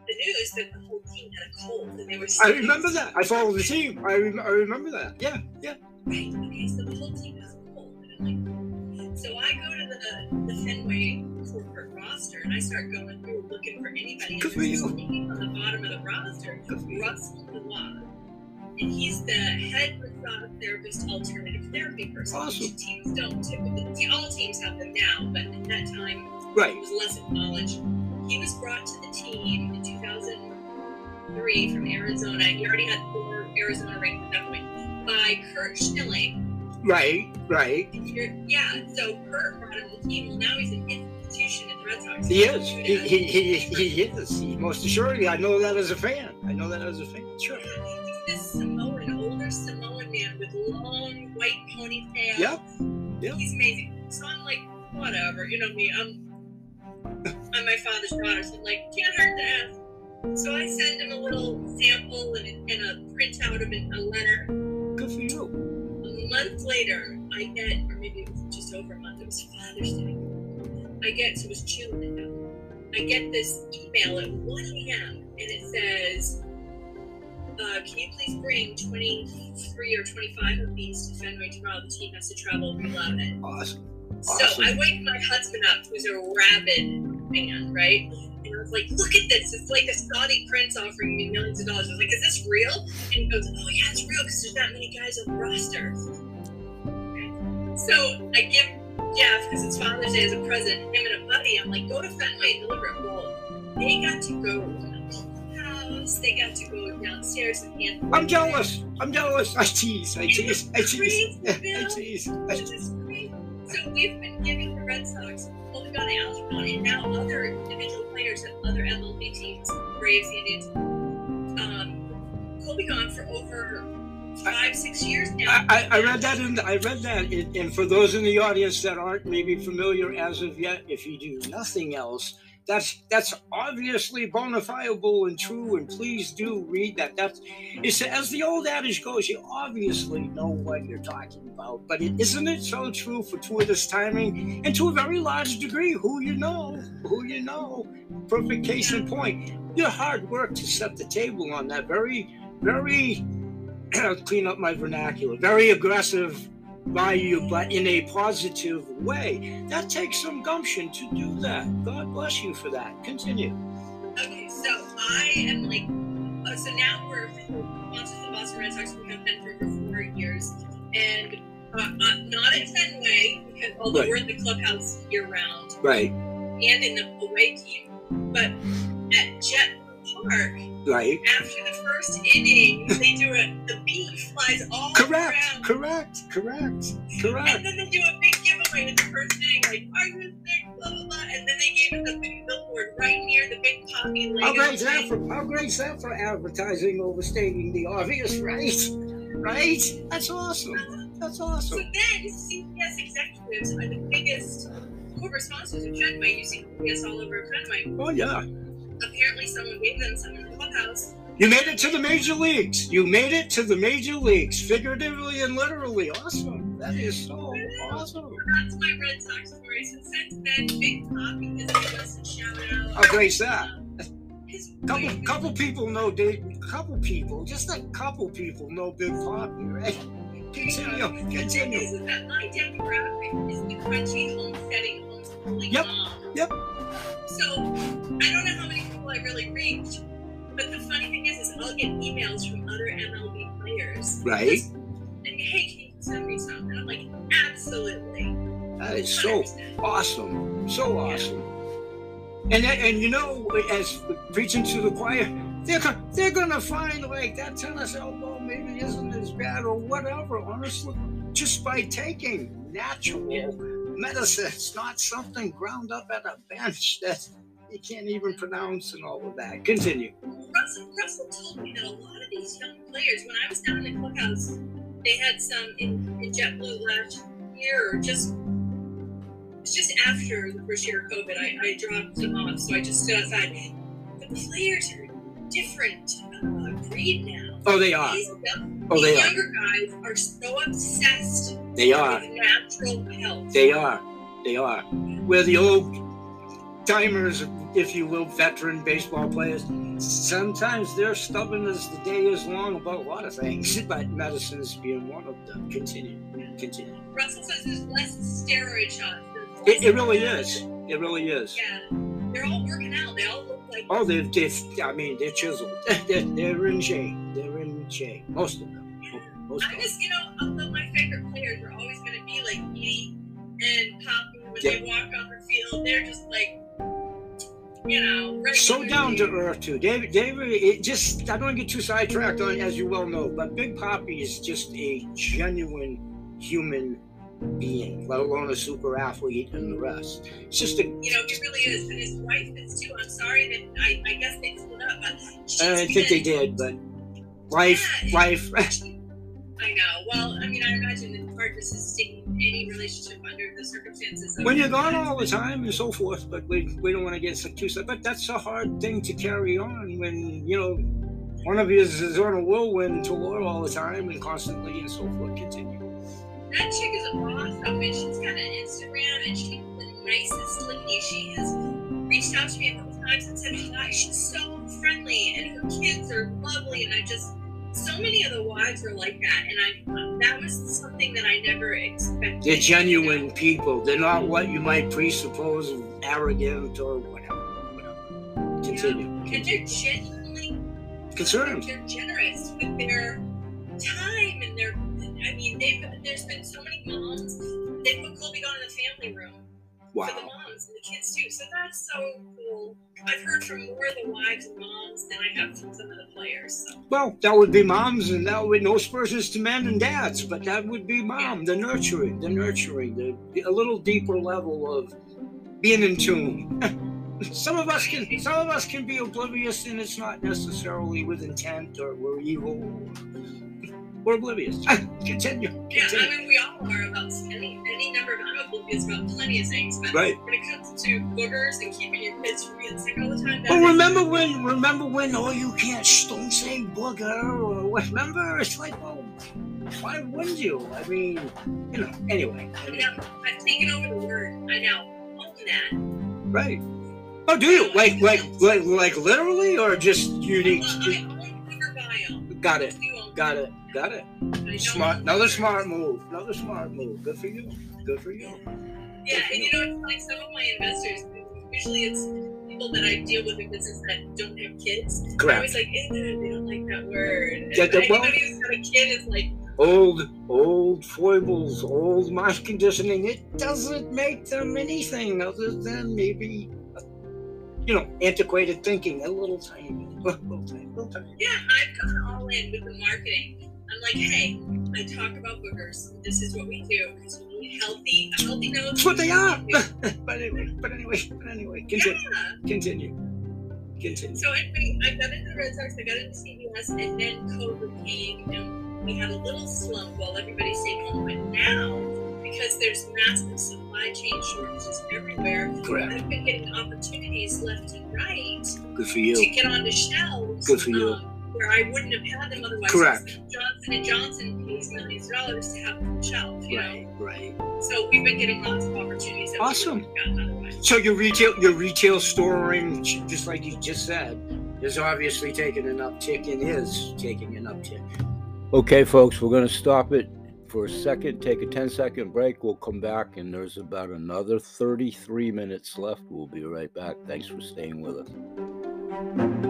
[SPEAKER 2] the news that the whole team had a cold and they were.
[SPEAKER 1] I remember that. I followed the team. I, rem- I remember that. Yeah, yeah.
[SPEAKER 2] Right. Okay. So the whole team has a cold, and I'm like, so I go to the the Fenway roster and I start going through looking for anybody.
[SPEAKER 1] Good for you.
[SPEAKER 2] on the bottom of the roster,
[SPEAKER 1] Good for you.
[SPEAKER 2] Russell Nua. And he's the head massage therapist, alternative therapy person.
[SPEAKER 1] Awesome.
[SPEAKER 2] Teams don't typically. All teams have them now, but at that time it
[SPEAKER 1] Right.
[SPEAKER 2] was less acknowledged. He was brought to the team in 2003 from Arizona. He already had four Arizona rings at that point by Curt Schilling.
[SPEAKER 1] Right. Right.
[SPEAKER 2] Yeah, so Curt brought him to the team. Well, now he's an institution in the Red Sox.
[SPEAKER 1] He is. He, he, he, he is. He, most assuredly. I know that as a fan. I know that as a fan. Sure.
[SPEAKER 2] He's this Samoan, older Samoan man with long white ponytail.
[SPEAKER 1] Yep. Yep.
[SPEAKER 2] He's amazing. So I'm like, whatever, you know me. I'm I'm my father's daughter, so I'm like, can't hurt to ask. So I send him a little sample and, a- and a printout of it, a letter.
[SPEAKER 1] Good for you.
[SPEAKER 2] A month later, I get, or maybe it was just over a month, it was Father's Day. I get, so it was June now. I get this email at 1 a.m. and it says, uh, can you please bring 23 or 25 of these to Fenway tomorrow? The team has to travel. Love it.
[SPEAKER 1] Awesome.
[SPEAKER 2] So
[SPEAKER 1] Awesome.
[SPEAKER 2] I wake my husband up, who's a rabid fan, right? And I was like, look at this. It's like a Saudi prince offering me millions of dollars. I was like, is this real? And he goes, oh, yeah, it's real because there's that many guys on the roster. So I give Jeff, because it's Father's Day as a present, him and a buddy, I'm like, go to Fenway deliver it. Well, they got to go to the house. They got to go downstairs and hand
[SPEAKER 1] I'm jealous. I'm jealous. I tease. I tease. I tease. I tease. I
[SPEAKER 2] great. So we've been giving the Red Sox, well, we've got Algernon, and now other individual players at other MLB teams, Braves, Indians. Um, Cold Be Gone for over five, six years now.
[SPEAKER 1] I, I, read that in I read that in, and for those in the audience that aren't maybe familiar as of yet, if you do nothing else, that's that's obviously bona fiable and true. And please do read that. That's it's as the old adage goes. You obviously know what you're talking about, but it, isn't it so true for fortuitous timing and to a very large degree? Who you know, who you know. Perfect case in point. Your hard work to set the table on that very, very clean up my vernacular. Very aggressive value, but in a positive way. That takes some gumption to do that. God bless you for that. Continue.
[SPEAKER 2] Okay, so I am like, oh, so now we're sponsors of the Boston Red Sox. We have been for over four years, and uh, uh, not at Fenway because although
[SPEAKER 1] Right.
[SPEAKER 2] we're in the clubhouse year round
[SPEAKER 1] Right,
[SPEAKER 2] and in the away team, but at Jet Park
[SPEAKER 1] right.
[SPEAKER 2] after the first inning, they do a the bee flies all
[SPEAKER 1] Correct,
[SPEAKER 2] around,
[SPEAKER 1] correct, correct,
[SPEAKER 2] and
[SPEAKER 1] correct.
[SPEAKER 2] then they do a big giveaway in the first inning, like sick, blah blah blah, and then they gave us a big billboard right near the big Papi Lego.
[SPEAKER 1] How great's that for how great's that for advertising overstating the obvious, right? Right? That's awesome. Uh-huh.
[SPEAKER 2] That's
[SPEAKER 1] awesome.
[SPEAKER 2] So then CBS executives are the biggest corporate sponsors of Fenway. You see CBS all over Fenway.
[SPEAKER 1] Oh yeah.
[SPEAKER 2] Apparently, someone gave them some in the clubhouse.
[SPEAKER 1] You made it to the major leagues. You made it to the major leagues, figuratively and literally. Awesome. That is so awesome.
[SPEAKER 2] That's my Red Sox story. So since then, Big Papi has given us a shout out.
[SPEAKER 1] How great's that? Couple, couple people know Dave. Couple people, just a couple people know Big Papi, right? Continue,
[SPEAKER 2] uh, thing
[SPEAKER 1] continue.
[SPEAKER 2] is that my demographic is the crunchy homesteading homeschooling
[SPEAKER 1] Yep,
[SPEAKER 2] mom.
[SPEAKER 1] yep.
[SPEAKER 2] So I don't know how many I really reached, but the funny thing is, is I'll get emails from other MLB players.
[SPEAKER 1] Right?
[SPEAKER 2] And hey, can you send me some? And I'm like, absolutely.
[SPEAKER 1] That is so
[SPEAKER 2] 100%.
[SPEAKER 1] awesome, so awesome. And that- and you know, as preaching to the choir, they're go- they're gonna find like that tennis elbow maybe isn't as bad or whatever. Honestly, just by taking natural medicine, it's not something ground up at a bench that you can't even pronounce and all of that. Continue.
[SPEAKER 2] Russell, Russell told me that a lot of these young players, when I was down in the clubhouse, they had some in, in JetBlue last year, or just it was just after the first year of COVID. I, I dropped them off, so I just stood outside. The players are different. uh, breed now.
[SPEAKER 1] Oh, they are.
[SPEAKER 2] These,
[SPEAKER 1] Oh,
[SPEAKER 2] these
[SPEAKER 1] they are.
[SPEAKER 2] younger guys are so obsessed
[SPEAKER 1] They are.
[SPEAKER 2] with natural health.
[SPEAKER 1] They are. They are. Where the old timers, if you will, veteran baseball players, sometimes they're stubborn as the day is long about a lot of things, but medicine is being one of them. Continue. Continue.
[SPEAKER 2] Russell says there's less steroid shots.
[SPEAKER 1] It, it really is. It really is.
[SPEAKER 2] Yeah, they're all working out. They all look like.
[SPEAKER 1] Oh, they've, they've I mean, they're chiseled. they're, they're in shape. They're in shape. Most of them. Most
[SPEAKER 2] I just, you know, although my favorite players are always going to be like Edie and Papi when they walk on the field, they're just like, you know,
[SPEAKER 1] so down to earth too. David, David, it just I don't get too sidetracked on, it, as you well know, but Big Papi is just a genuine human being, let alone a super athlete and the rest. It's just a.
[SPEAKER 2] You know, he really is, and his wife is too. I'm sorry that I, I guess they split up,
[SPEAKER 1] I think they did, but life,
[SPEAKER 2] Yeah,
[SPEAKER 1] life.
[SPEAKER 2] I know. Well, I mean, I imagine it's hard to sustain any relationship under the circumstances.
[SPEAKER 1] When you're gone all the time and so forth, but we, we don't want to get too sad. But that's a hard thing to carry on when you know one of you is, on a whirlwind tour all the time and constantly and so forth. Continue.
[SPEAKER 2] That chick is a boss. I mean, she's got an Instagram and she's the nicest lady. She has reached out to me a couple times and said oh hi. She's so friendly and her kids are lovely. And I just, so many of the wives are like that. And I, um, that was something that I never expected.
[SPEAKER 1] They're genuine people. They're not what you might presuppose arrogant or whatever. whatever. Continue.
[SPEAKER 2] And they're genuinely
[SPEAKER 1] Concerned.
[SPEAKER 2] They're generous with their time and their. I mean, they've there's been so many moms. They put Cold Be Gone in the family room for the moms kids too. So that's so cool. I've heard from more of the wives and moms than I have from some of the players. So
[SPEAKER 1] Well, that would be moms, and that would no spurs to men and dads, but that would be mom, the nurturing, the nurturing, the a little deeper level of being in tune. some of us can, some of us can be oblivious, and it's not necessarily with intent or we're evil. We're oblivious. Continue.
[SPEAKER 2] yeah, I mean we all are about any any number of. I'm oblivious about plenty of things, but
[SPEAKER 1] Right.
[SPEAKER 2] when it comes to boogers and keeping your kids from getting sick all the time,
[SPEAKER 1] Well,
[SPEAKER 2] is-
[SPEAKER 1] remember when? Remember when? Oh, you can't. Don't say booger or what? Remember? It's like, well, why wouldn't you? I mean, you know. Anyway,
[SPEAKER 2] I mean, I'm- I've taken over the word. I now own that.
[SPEAKER 1] right? Oh, do you like like like like literally or just unique?
[SPEAKER 2] Well, I own booger bio.
[SPEAKER 1] Got it.
[SPEAKER 2] I do own
[SPEAKER 1] Got it. Got it. Smart. Another smart move. Another smart move. Good for you. Good for you.
[SPEAKER 2] Yeah, and you know, it's like some of my investors, usually it's people that I deal with in business that don't have kids. They're
[SPEAKER 1] Correct.
[SPEAKER 2] always like, eh, they don't like that word.
[SPEAKER 1] Yeah, the- well-
[SPEAKER 2] who's got a kid is like,
[SPEAKER 1] Old old foibles, old mind conditioning. It doesn't make them anything other than maybe, you know, antiquated thinking. A little tiny, bit. a little tiny, little tiny.
[SPEAKER 2] yeah, I've gone all in with the marketing. I'm like, hey, I talk about boogers. This is what we do because we need healthy, a healthy nose.
[SPEAKER 1] That's what they are. But anyway, but anyway, but anyway, continue, continue, continue.
[SPEAKER 2] So anyway, I got into the Red Sox, I got into CBS, and then COVID came, and we had a little slump while everybody stayed home. But now, because there's massive supply chain shortages everywhere,
[SPEAKER 1] Correct.
[SPEAKER 2] I've been getting opportunities left and right
[SPEAKER 1] Good for you.
[SPEAKER 2] to
[SPEAKER 1] you.
[SPEAKER 2] on the shelves.
[SPEAKER 1] Good for you.
[SPEAKER 2] um, where I wouldn't have had them otherwise.
[SPEAKER 1] Correct.
[SPEAKER 2] Johnson and Johnson pays millions of dollars to have them on shelf, you
[SPEAKER 1] Right, right.
[SPEAKER 2] So we've been getting lots of opportunities. That
[SPEAKER 1] Awesome.
[SPEAKER 2] wouldn't have gotten otherwise.
[SPEAKER 1] So your retail, your retail storing, just like you just said, is obviously taking an uptick and is taking an uptick. Okay, folks, we're going to stop it for a second, take a 10 second break. We'll come back, and there's about another 33 minutes left. We'll be right back. Thanks for staying with us.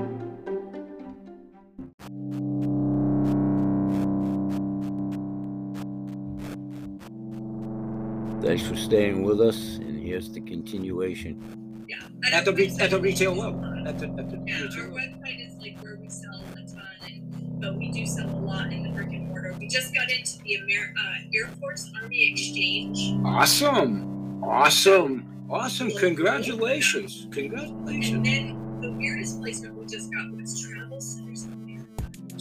[SPEAKER 1] Thanks for staying with us, and here's the continuation.
[SPEAKER 2] Yeah.
[SPEAKER 1] At the, re- at the retail level. At the, at the
[SPEAKER 2] Yeah,
[SPEAKER 1] retail
[SPEAKER 2] our
[SPEAKER 1] level.
[SPEAKER 2] website is like where we sell a ton, and, but we do sell a lot in the brick and mortar. We just got into the Amer- uh, Air Force Army Exchange.
[SPEAKER 1] Awesome. Awesome. Awesome. Congratulations.
[SPEAKER 2] And
[SPEAKER 1] Congratulations.
[SPEAKER 2] then the weirdest placement we just got was Travel Centers of America.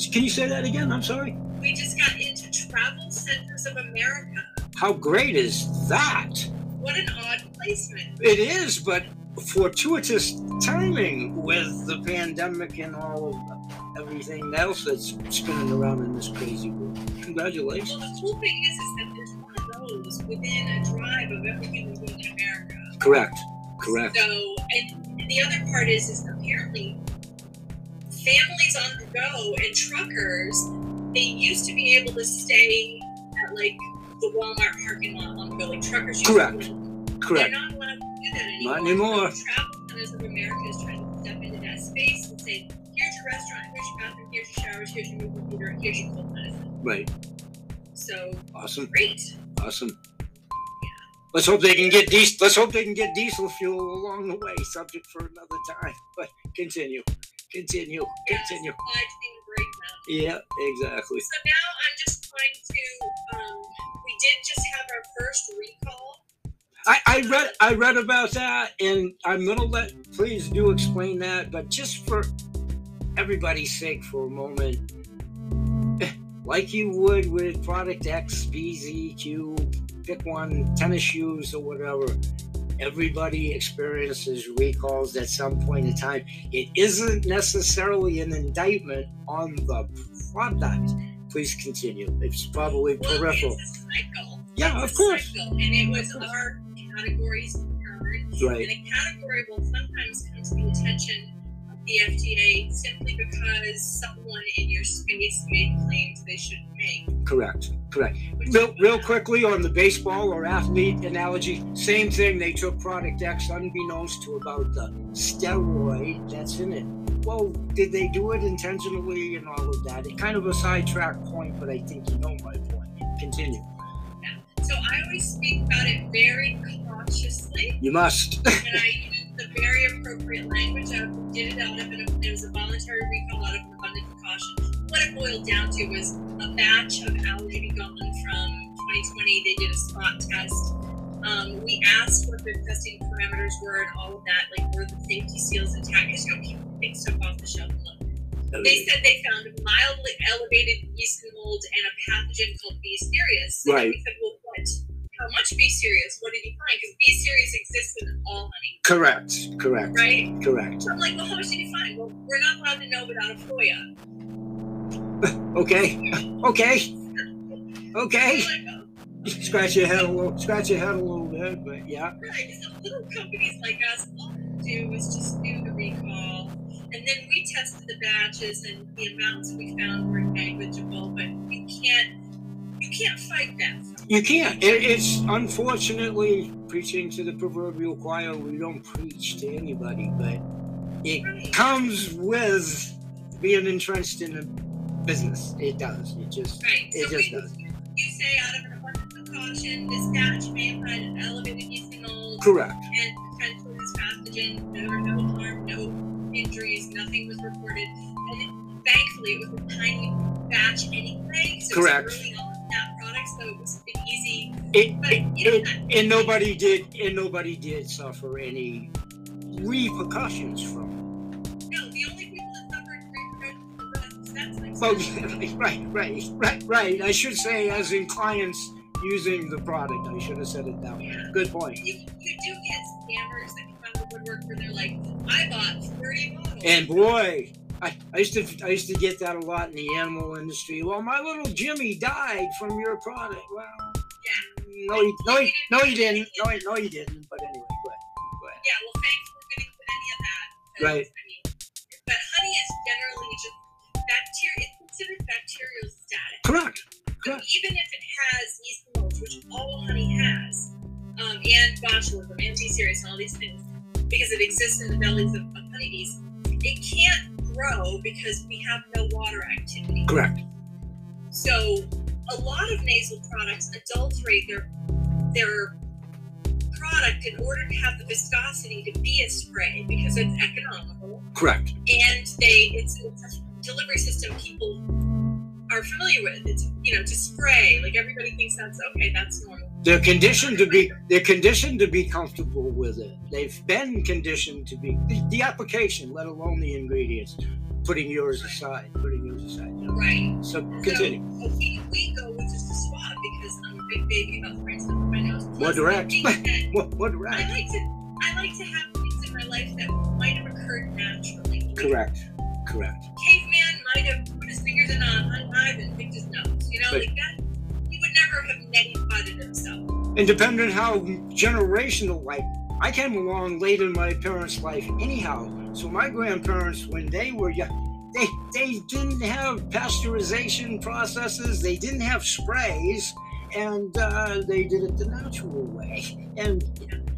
[SPEAKER 1] Can you say that again? I'm sorry.
[SPEAKER 2] We just got into Travel Centers of America.
[SPEAKER 1] How great is that?
[SPEAKER 2] What an odd placement.
[SPEAKER 1] It is, but fortuitous timing with the pandemic and all of everything else that's spinning around in this crazy world. Congratulations.
[SPEAKER 2] Well, the cool thing is, is that there's one of those within a drive of every human being in America.
[SPEAKER 1] Correct. Correct.
[SPEAKER 2] So, and, and the other part is, is apparently families on the go and truckers, they used to be able to stay at like the Walmart parking lot on the go, like truckers. used to
[SPEAKER 1] Correct. Correct.
[SPEAKER 2] They're not allowed to do that anymore.
[SPEAKER 1] Not anymore.
[SPEAKER 2] Travel Centers of America is trying to step into that space and say, here's your restaurant, here's your bathroom, here's your showers, here's your movie theater, here's your cold medicine.
[SPEAKER 1] Right.
[SPEAKER 2] So
[SPEAKER 1] Awesome.
[SPEAKER 2] great.
[SPEAKER 1] Awesome. Let's hope they can get diesel. Let's hope they can get diesel fuel along the way. Subject for another time. But continue. Continue.
[SPEAKER 2] Yeah,
[SPEAKER 1] Continue.
[SPEAKER 2] supply chain breakdown.
[SPEAKER 1] Yeah. Exactly.
[SPEAKER 2] So now I'm just trying to. Um, we did just have our first recall.
[SPEAKER 1] I, I read I read about that, and I'm gonna let please do explain that, but just for everybody's sake, for a moment, like you would with product X, B, Z, Q, pick one, tennis shoes or whatever. Everybody experiences recalls at some point in time. It isn't necessarily an indictment on the product. Please continue. It's probably
[SPEAKER 2] Well,
[SPEAKER 1] peripheral.
[SPEAKER 2] it's a cycle.
[SPEAKER 1] Yeah, of course.
[SPEAKER 2] cycle, and it was our categories.
[SPEAKER 1] Right.
[SPEAKER 2] And a category will sometimes come to the attention the FDA simply because someone in your space made claims they shouldn't make.
[SPEAKER 1] Correct. Correct.
[SPEAKER 2] which
[SPEAKER 1] Real, real quickly on the baseball or athlete analogy, same thing. They took product X unbeknownst to about the steroid that's in it. Well, did they do it intentionally and all of that? It kind of a sidetrack point, but I think you know my point. Continue. Yeah.
[SPEAKER 2] So I always speak about it very cautiously,
[SPEAKER 1] You must.
[SPEAKER 2] and I use the very appropriate language. I did it out of an, it was a voluntary recall out of an abundance of caution. What it boiled down to was a batch of allergy gone from 2020. They did a spot test. Um, we asked what the testing parameters were and all of that, like were the safety seals intact? Because you know people take stuff off the shelf and look. They said they found mildly elevated yeast and mold and a pathogen called B. cereus. So
[SPEAKER 1] Right.
[SPEAKER 2] We said, well, what? How much B cereus? What did you find? Because B cereus exists in all honey,
[SPEAKER 1] Correct. Correct.
[SPEAKER 2] right?
[SPEAKER 1] Correct.
[SPEAKER 2] So I'm like, well, how much did you find? Well, we're not allowed to know without a FOIA.
[SPEAKER 1] Okay. Okay. Okay.
[SPEAKER 2] Like, oh,
[SPEAKER 1] Scratch your head a little. Scratch your head a little bit, but yeah.
[SPEAKER 2] right. So little companies like us, all they do is just do the recall. And then we tested the batches and the amounts we found were negligible, but you can't you can't fight that.
[SPEAKER 1] You can't. It, it's unfortunately preaching to the proverbial choir. We don't preach to anybody, but it comes with being entrenched in a business. It does. It just.
[SPEAKER 2] Right.
[SPEAKER 1] It
[SPEAKER 2] so
[SPEAKER 1] just does.
[SPEAKER 2] you say out of an abundance of caution, this batch may have had elevated yeast mold
[SPEAKER 1] Correct.
[SPEAKER 2] and potentially this pathogen. There were no harm, no injuries, nothing was reported. And thankfully, it was a tiny batch anyway. So
[SPEAKER 1] Correct.
[SPEAKER 2] It was early on in that product, so it was easy.
[SPEAKER 1] It, it, it and nobody did and nobody did suffer any repercussions from it.
[SPEAKER 2] no, the only people that suffered repercussions. That's like
[SPEAKER 1] Well, right, right, right, right. I should say, as in clients using the product, I should have said it that way.
[SPEAKER 2] Yeah.
[SPEAKER 1] Good point.
[SPEAKER 2] You, you do get scammers that come out of the woodwork where they're like, I bought 30 bottles.
[SPEAKER 1] And boy, I, I used to I used to get that a lot in the animal industry. Well, my little Jimmy died from your product. Well, yeah. no, you, no, you, no, you didn't. No, you- no, you didn't. But anyway, go ahead. Go ahead.
[SPEAKER 2] Yeah, well, thankfully we didn't put any of that.
[SPEAKER 1] Right.
[SPEAKER 2] I mean, but honey is generally just bacteria. It's considered bacterial static.
[SPEAKER 1] Correct.
[SPEAKER 2] So
[SPEAKER 1] Correct.
[SPEAKER 2] even if it has yeast molds, which all honey has, um, and botulism and B cereus and all these things, because it exists in the bellies of, of honeybees, it can't grow because we have no water activity.
[SPEAKER 1] Correct.
[SPEAKER 2] So a lot of nasal products adulterate their their product in order to have the viscosity to be a spray because it's economical
[SPEAKER 1] Correct.
[SPEAKER 2] and they it's, it's a delivery system people are familiar with. It's you know to spray like everybody thinks that's okay that's normal.
[SPEAKER 1] They're conditioned to be. They're conditioned to be comfortable with it. They've been conditioned to be the, the application, let alone the ingredients. Putting yours aside. Putting yours aside. You know?
[SPEAKER 2] Right.
[SPEAKER 1] So continue.
[SPEAKER 2] So we, we go with just a swab because I'm a big baby about spraying stuff in my nose.
[SPEAKER 1] More direct.
[SPEAKER 2] that
[SPEAKER 1] What? What?
[SPEAKER 2] I like to I like to have things in my life that might have occurred naturally.
[SPEAKER 1] Correct. Correct.
[SPEAKER 2] caveman might have put his fingers in a hive and picked his nose. You know,
[SPEAKER 1] Right.
[SPEAKER 2] like that. Never have neti potted himself.
[SPEAKER 1] And depending on how generational, like I came along late in my parents' life, anyhow. So my grandparents, when they were young, they they didn't have pasteurization processes. They didn't have sprays, and uh, they did it the natural way. And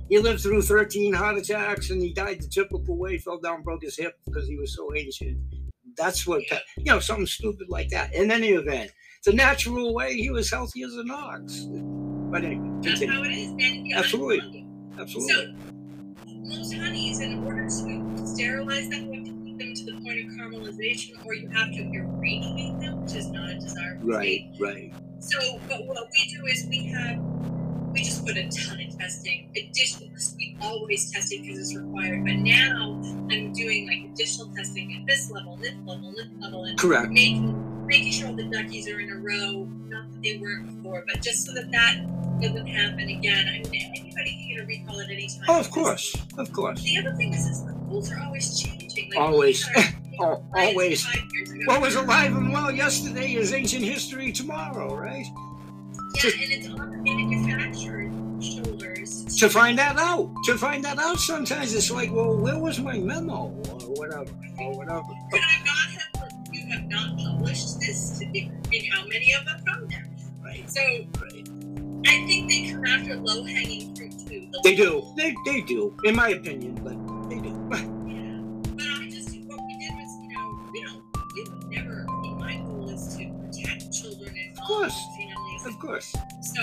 [SPEAKER 1] he lived through 13 heart attacks, and he died the typical way. Fell down, broke his hip because he was so ancient. That's what you know, something stupid like that. In any event, the natural way, he was healthy as an ox. But anyway,
[SPEAKER 2] That's how it is. And yeah,
[SPEAKER 1] Absolutely. Absolutely.
[SPEAKER 2] So, most honeys, in order to sterilize them, you have to keep them to the point of caramelization, or you have to irradiate them, which is not a desirable
[SPEAKER 1] Right,
[SPEAKER 2] state.
[SPEAKER 1] right.
[SPEAKER 2] So, but what we do is we have, we just put a ton of testing. Additional, we always tested because it's required, but now I'm doing like additional testing at this level, this level, this level, and
[SPEAKER 1] Correct.
[SPEAKER 2] making making sure all the duckies are in a row. Not that they weren't before, but just so that that doesn't happen again. I mean, anybody can get a recall at any time.
[SPEAKER 1] Oh, of course, of course.
[SPEAKER 2] The other thing is, is the rules are always changing. Like,
[SPEAKER 1] Always.
[SPEAKER 2] we had our
[SPEAKER 1] Oh, always.
[SPEAKER 2] Five years ago.
[SPEAKER 1] What was alive and well yesterday is ancient history tomorrow, right?
[SPEAKER 2] Yeah, and it's on the manufacturer's shoulders.
[SPEAKER 1] To find that out, to find that out, sometimes it's like, well, where was my memo or whatever, or whatever.
[SPEAKER 2] Could I not have? Not published this to be, and how many of them from there?
[SPEAKER 1] Right,
[SPEAKER 2] So
[SPEAKER 1] right.
[SPEAKER 2] I think they come after low hanging fruit too. The
[SPEAKER 1] They do, they, they do, in my opinion, but they do.
[SPEAKER 2] Yeah. But I just what we did was, you know, we don't we would never I mean my goal is to protect children and
[SPEAKER 1] Of course.
[SPEAKER 2] families.
[SPEAKER 1] Of course.
[SPEAKER 2] So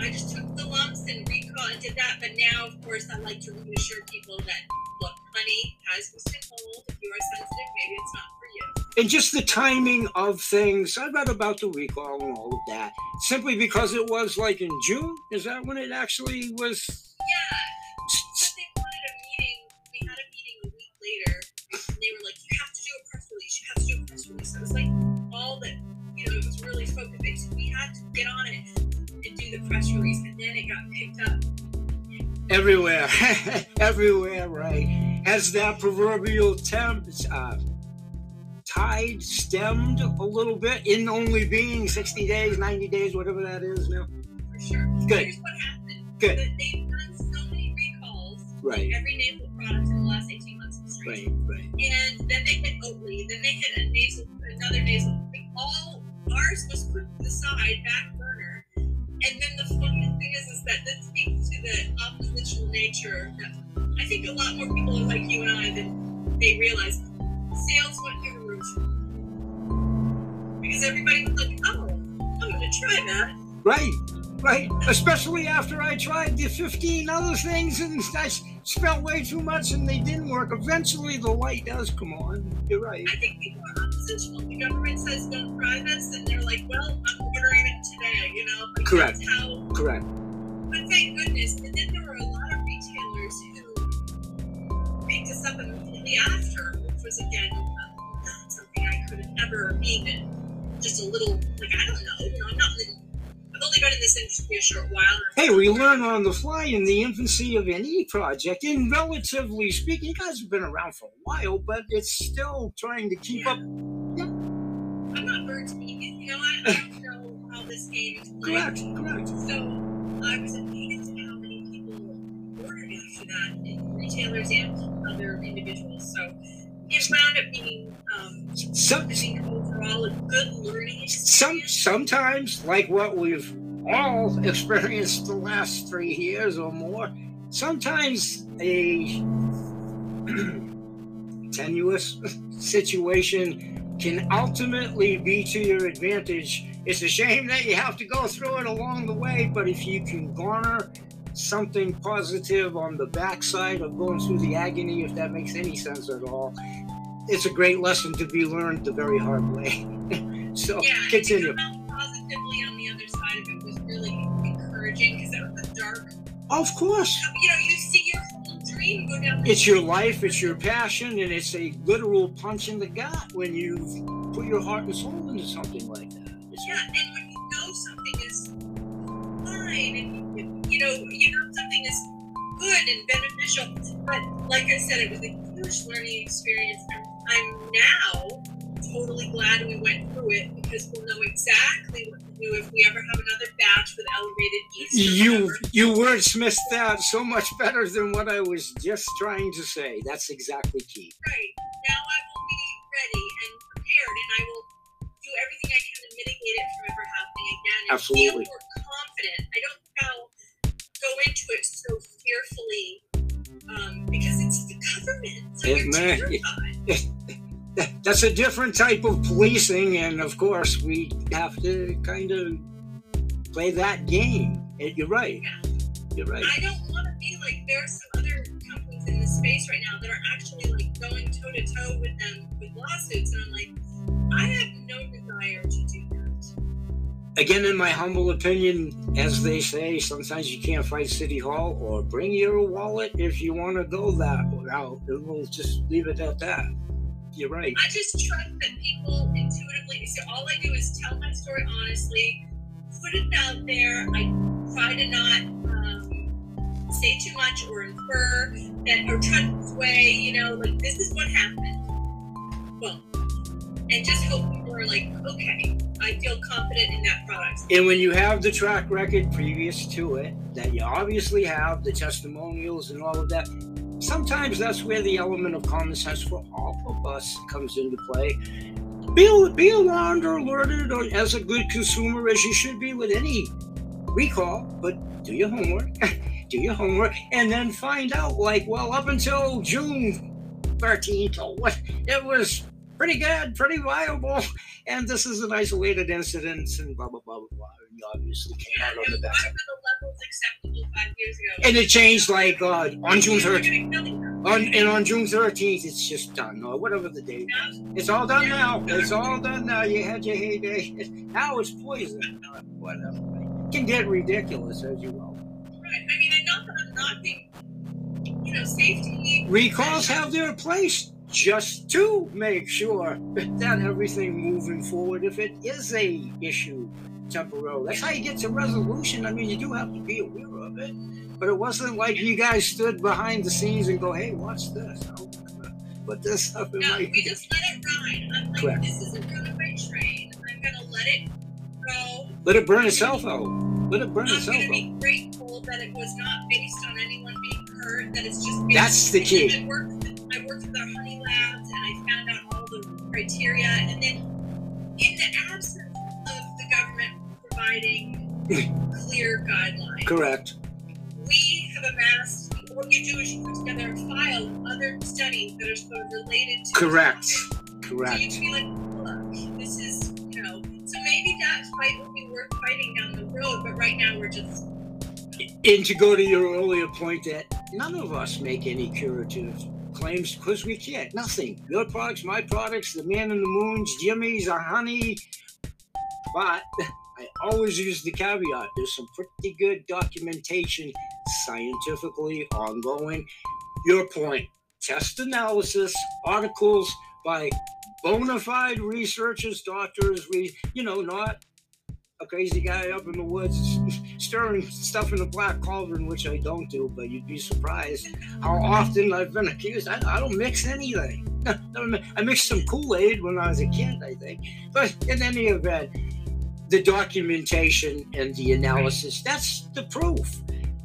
[SPEAKER 2] I just took the lumps and recall and did that. But now of course I like to reassure people that look, honey has in hold. If you are sensitive, maybe it's not for.
[SPEAKER 1] And just the timing of things. I read about the recall and all of that. Simply because it was like in June. Is that when it actually was?
[SPEAKER 2] Yeah. But they wanted a meeting. We had a meeting a week later, and they were like, "You have to do a press release. You have to do a press release." So it was like all that, you know, it was really focused. We had to get on it and do the press release, and then it got picked up.
[SPEAKER 1] everywhere, everywhere, right? As that proverbial temp, uh, tide stemmed a little bit in only being 60 days, 90 days, whatever that is now?
[SPEAKER 2] For sure.
[SPEAKER 1] Good.
[SPEAKER 2] Here's what happened.
[SPEAKER 1] Good.
[SPEAKER 2] That They've done so many recalls,
[SPEAKER 1] Right,
[SPEAKER 2] every nasal product in the last 18 months. is
[SPEAKER 1] right, right.
[SPEAKER 2] And then they hit Oatly, then they hit a nasal, another nasal. All ours was put to the side, back burner. And then the funniest thing is, is that this speaks to the oppositional nature. That I think a lot more people are like you and I than they realize. Everybody was like, "Oh, I'm going to try that."
[SPEAKER 1] Right, right. Especially after I tried the 15 other things and I spent way too much and they didn't work. Eventually the light does come on. You're right.
[SPEAKER 2] I think people are oppositional. The government says don't try this, and they're like, "Well, I'm ordering it today." You know, like
[SPEAKER 1] Correct.
[SPEAKER 2] How
[SPEAKER 1] Correct.
[SPEAKER 2] But thank goodness. And then there were a lot of retailers who picked us up immediately after, which was again not something I could have ever even just a little like I don't know. You know, I'm not. In, I've only been in this industry a short while.
[SPEAKER 1] Hey, we learn on the fly in the infancy of any project. And relatively speaking, you guys have been around for a while, but it's still trying to keep up.
[SPEAKER 2] I'm not bird speaking. You know, I, I don't know how this game is played.
[SPEAKER 1] Correct, correct.
[SPEAKER 2] So I was amazed at how many people ordered after that, retailers and other individuals. So it wound up being, um,
[SPEAKER 1] Some,
[SPEAKER 2] overall a good learning
[SPEAKER 1] some, sometimes, like what we've all experienced the last three years or more, sometimes a tenuous situation can ultimately be to your advantage. It's a shame that you have to go through it along the way, but if you can garner something positive on the backside of going through the agony, if that makes any sense at all, it's a great lesson to be learned the very hard way. so
[SPEAKER 2] yeah,
[SPEAKER 1] continue.
[SPEAKER 2] positively on the other side of it was really encouraging because that was a dark.
[SPEAKER 1] Of course.
[SPEAKER 2] You know, you see your whole dream go down. the
[SPEAKER 1] It's your life, it's your passion, and it's a literal punch in the gut when you put your heart and soul into something like that. It's-
[SPEAKER 2] Yeah, and when you know something is fine, and you, you know, you know something is good and beneficial, but like I said, it was a huge learning experience. I'm, I'm now totally glad we went through it because we'll know exactly what to do if we ever have another batch with elevated yeast.
[SPEAKER 1] You you wordsmithed that so much better than what I was just trying to say. That's exactly key.
[SPEAKER 2] Right. Now I will be ready and prepared, and I will do everything I can to mitigate it from ever happening again. And
[SPEAKER 1] Absolutely.
[SPEAKER 2] Feel more confident. I don't I'll go into it so fearfully um, because it's the government. So
[SPEAKER 1] It may- That's a different type of policing, and of course, we have to kind of play that game. You're right. You're right.
[SPEAKER 2] I don't want to be like there are some other companies in this space right now that are actually like going toe to toe with them with lawsuits, and I'm like, I have no desire to do that.
[SPEAKER 1] Again, in my humble opinion, as they say, sometimes you can't fight City Hall, or bring your wallet if you want to go that route. We'll just leave it at that. You're right.
[SPEAKER 2] I just trust that people intuitively. So all I do is tell my story honestly, put it out there. I try to not um, say too much or infer that or try to sway. You know, like this is what happened. Well, and just hope people are like, okay, I feel confident in that product.
[SPEAKER 1] And when you have the track record previous to it, that you obviously have the testimonials and all of that, sometimes that's where the element of common sense for all of us comes into play. Be, be alarmed or alerted or as a good consumer as you should be with any recall, but do your homework. do your homework and then find out like, well, up until June 13th or what, it was pretty good, pretty viable and this is an isolated incident and blah blah blah blah blah. And obviously came
[SPEAKER 2] Yeah,
[SPEAKER 1] out on the best.
[SPEAKER 2] the levels acceptable five years ago?
[SPEAKER 1] And it changed like uh, on June 13th.
[SPEAKER 2] getting nothing done.
[SPEAKER 1] On, and on June 13th, it's just done, or whatever the date.
[SPEAKER 2] Now,
[SPEAKER 1] It's all done now. It's all done now. You had your heyday. Now it's poison. Whatever. It can get ridiculous, as you know.
[SPEAKER 2] Right. I mean, and not that I'm knocking, you know, safety.
[SPEAKER 1] Recalls have their place just to make sure that everything moving forward, if it is a issue, temporary. That's how you get to resolution. I mean, you do have to be aware of it, but it wasn't like you guys stood behind the scenes and go, "Hey, watch this." I'm gonna Put this stuff in
[SPEAKER 2] No,
[SPEAKER 1] my.
[SPEAKER 2] we just let it ride. I'm like,
[SPEAKER 1] Correct.
[SPEAKER 2] this is a runaway train. I'm gonna let it go.
[SPEAKER 1] Let it burn itself out. Let it burn
[SPEAKER 2] I'm
[SPEAKER 1] itself
[SPEAKER 2] gonna
[SPEAKER 1] out.
[SPEAKER 2] be grateful that it was not based on anyone being hurt. That it's just based
[SPEAKER 1] That's the key.
[SPEAKER 2] I worked, I worked with our honey labs and I found out all the criteria. And then, in the absence of the government providing clear guidelines,
[SPEAKER 1] Correct.
[SPEAKER 2] we have amassed. What you do is you put together a file of other studies that are sort of related to. the
[SPEAKER 1] Correct.
[SPEAKER 2] So you
[SPEAKER 1] Correct.
[SPEAKER 2] can be like, look, this is, you know, so maybe that fight will be worth fighting down the road, but right now we're just,
[SPEAKER 1] And to go to your earlier point that none of us make any curative claims because we can't. Nothing. Your products, my products, the man in the moons, Jimmy's, our honey. But I always use the caveat there's some pretty good documentation, scientifically ongoing. Your point test analysis, articles by bona fide researchers, doctors, we, you know, not a crazy guy up in the woods stirring stuff in a black cauldron, which I don't do, but you'd be surprised how often I've been accused. I, I don't mix anything. I mixed some Kool Aid when I was a kid, I think. But in any event, the documentation and the analysis that's the proof.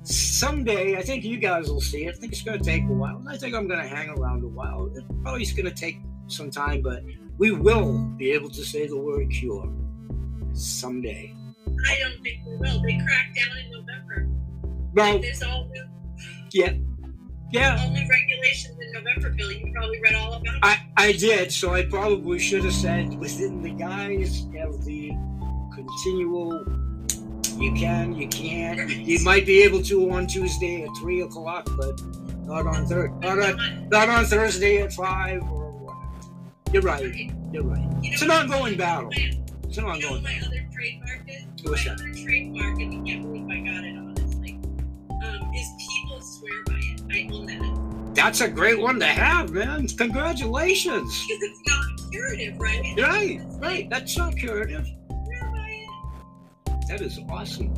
[SPEAKER 1] Someday, I think you guys will see it. I think it's going to take a while. I think I'm going to hang around a while. It probably is going to take some time, but we will be able to say the word cure someday.
[SPEAKER 2] I don't think we will. They cracked down in November.
[SPEAKER 1] Well,
[SPEAKER 2] There's all new,
[SPEAKER 1] yeah,
[SPEAKER 2] all new regulations in November, Bill. You probably read all about it.
[SPEAKER 1] I, I did, so I probably should have said within the guise of the continual you can, you can't. You might be able to on Tuesday at three o'clock, but not on thir- not on not on Thursday at five or whatever. You're right. You're right. It's an ongoing battle.
[SPEAKER 2] My-
[SPEAKER 1] It's an
[SPEAKER 2] You know what
[SPEAKER 1] ongoing.
[SPEAKER 2] my other trademark is?
[SPEAKER 1] What's
[SPEAKER 2] my
[SPEAKER 1] that?
[SPEAKER 2] other trademark, and you can't believe I got it honestly, um, is people swear by it. I own that.
[SPEAKER 1] That's a great one to have, man. Congratulations.
[SPEAKER 2] Because it's not curative, right?
[SPEAKER 1] Right, right. That's not curative.
[SPEAKER 2] Swear by it.
[SPEAKER 1] That is awesome.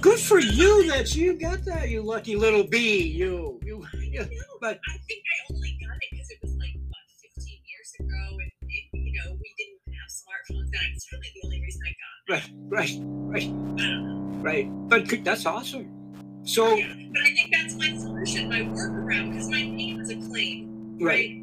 [SPEAKER 1] Good for you that you got that, you lucky little bee. You, you, you. But-
[SPEAKER 2] I think I only got it because it was like what 15 years ago, It's really the only reason I got.
[SPEAKER 1] Right, right, right,
[SPEAKER 2] I don't know.
[SPEAKER 1] right. But could- that's awesome. So,
[SPEAKER 2] Yeah, but I think that's my solution, my workaround, because my pain is a claim,
[SPEAKER 1] right,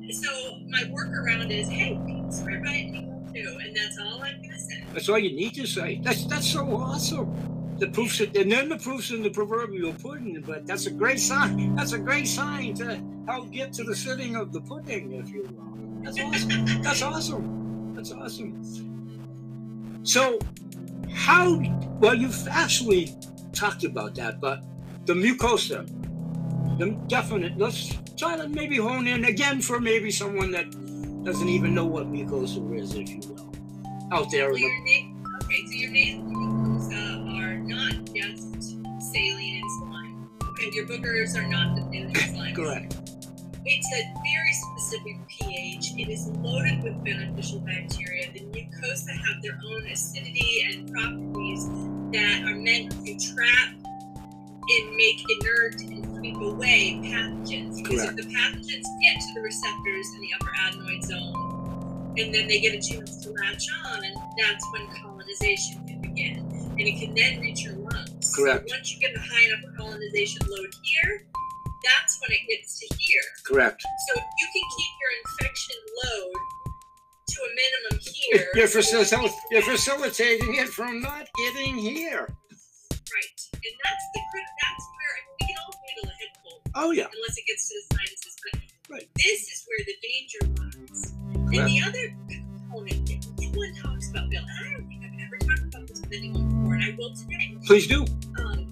[SPEAKER 2] right? So my workaround is, hey, swear by it, people do, and that's all I'm gonna say.
[SPEAKER 1] that's all you need to say. That's that's so awesome. The proofs, and then the proofs in the proverbial pudding. But that's a great sign. That's a great sign to help get to the sitting of the pudding, if you will. That's awesome. That's awesome. That's awesome. So, how? Well, you've actually talked about that, but the mucosa, the definite. Let's try to maybe hone in again for maybe someone that doesn't even know what mucosa is, if you will, out there.
[SPEAKER 2] So your na- okay, so your nasal mucosa are not just saline and slime, and your boogers are not the saline slime.
[SPEAKER 1] correct.
[SPEAKER 2] It's a very specific pH. It is loaded with beneficial bacteria. The mucosa have their own acidity and properties that are meant to trap and make inert and sweep away pathogens. Because
[SPEAKER 1] Correct.
[SPEAKER 2] if the pathogens get to the receptors in the upper adenoid zone, and then they get a chance to latch on, and that's when colonization can begin. And it can then reach your lungs.
[SPEAKER 1] Correct.
[SPEAKER 2] So once you get the high enough colonization load here, that's when it gets to here.
[SPEAKER 1] Correct.
[SPEAKER 2] So you can keep your infection load to a minimum here,
[SPEAKER 1] You're, facil- you're facilitating it from not getting here.
[SPEAKER 2] right? And that's the that's where we can all handle a head cold
[SPEAKER 1] Oh yeah.
[SPEAKER 2] unless it gets to the sinuses. But
[SPEAKER 1] Right.
[SPEAKER 2] this is where the danger lies. And the other component that no one talks about, Bill, and I don't think I've ever talked about this with anyone before, and I will today.
[SPEAKER 1] Please do.
[SPEAKER 2] Um,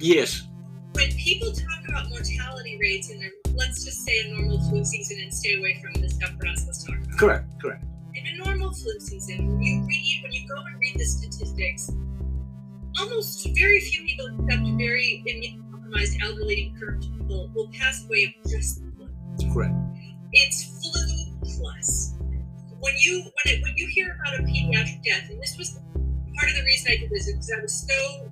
[SPEAKER 1] Yes.
[SPEAKER 2] when people talk about mortality rates in their, let's just say a normal flu season and stay away from the stuff we're not supposed to talk about.
[SPEAKER 1] Correct. Correct.
[SPEAKER 2] In a normal flu season, when you read, when you go and read the statistics, almost very few people, except very immunocompromised elderly and people, will pass away of just the flu.
[SPEAKER 1] Correct.
[SPEAKER 2] It's flu plus. When you when it, when you hear about a pediatric death, and this was part of the reason I did this, is because I was so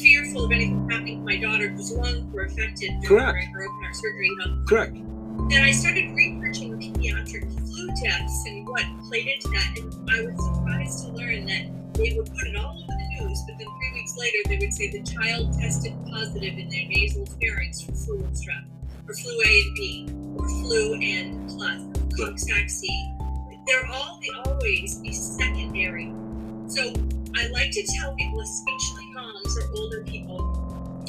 [SPEAKER 2] fearful of anything happening to my daughter whose lungs were affected during
[SPEAKER 1] Correct.
[SPEAKER 2] her open heart surgery.
[SPEAKER 1] Correct.
[SPEAKER 2] then I started researching pediatric flu deaths and what played into that, and I was surprised to learn that they would put it all over the news, but then three weeks later they would say the child tested positive in their nasal pharynx for flu and strep, or flu A and B, or flu and plus, Coxsackie. They're all they always be secondary. So I like to tell people, especially or older people,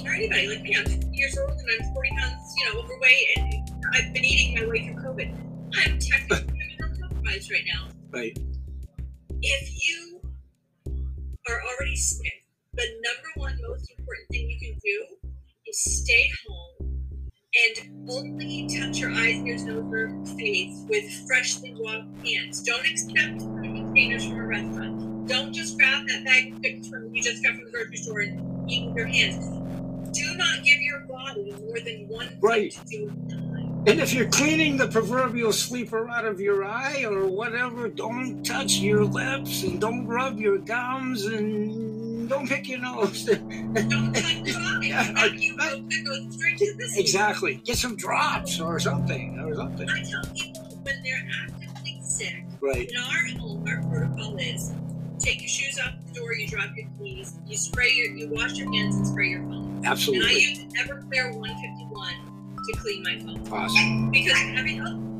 [SPEAKER 2] or anybody like me, I'm 50 years old and I'm 40 pounds, you know, overweight, and I've been eating my way through COVID. I'm technically immunocompromised right now.
[SPEAKER 1] Right.
[SPEAKER 2] If you are already sick, the number one most important thing you can do is stay home and only touch your eyes, ears, nose, or face with freshly washed hands. Don't accept containers from a restaurant. Don't just grab that bag of from you just got from the grocery store and eat with your hands. Do not give your body more than one thing
[SPEAKER 1] Right.
[SPEAKER 2] to do at a time.
[SPEAKER 1] And if you're cleaning the proverbial sleeper out of your eye or whatever, don't touch your lips and don't rub your gums and don't pick your nose.
[SPEAKER 2] Don't touch your eye.
[SPEAKER 1] Yeah,
[SPEAKER 2] That you
[SPEAKER 1] right.
[SPEAKER 2] go, straight to the
[SPEAKER 1] exactly. Get some drops or something or something.
[SPEAKER 2] I tell people when they're actively sick,
[SPEAKER 1] Right.
[SPEAKER 2] in our home, our protocol is take your shoes off the door, you drop your keys, you spray your, you wash your hands and spray your phone. Absolutely. And I use Everclear 151 to clean my phone
[SPEAKER 1] Awesome.
[SPEAKER 2] because having oh,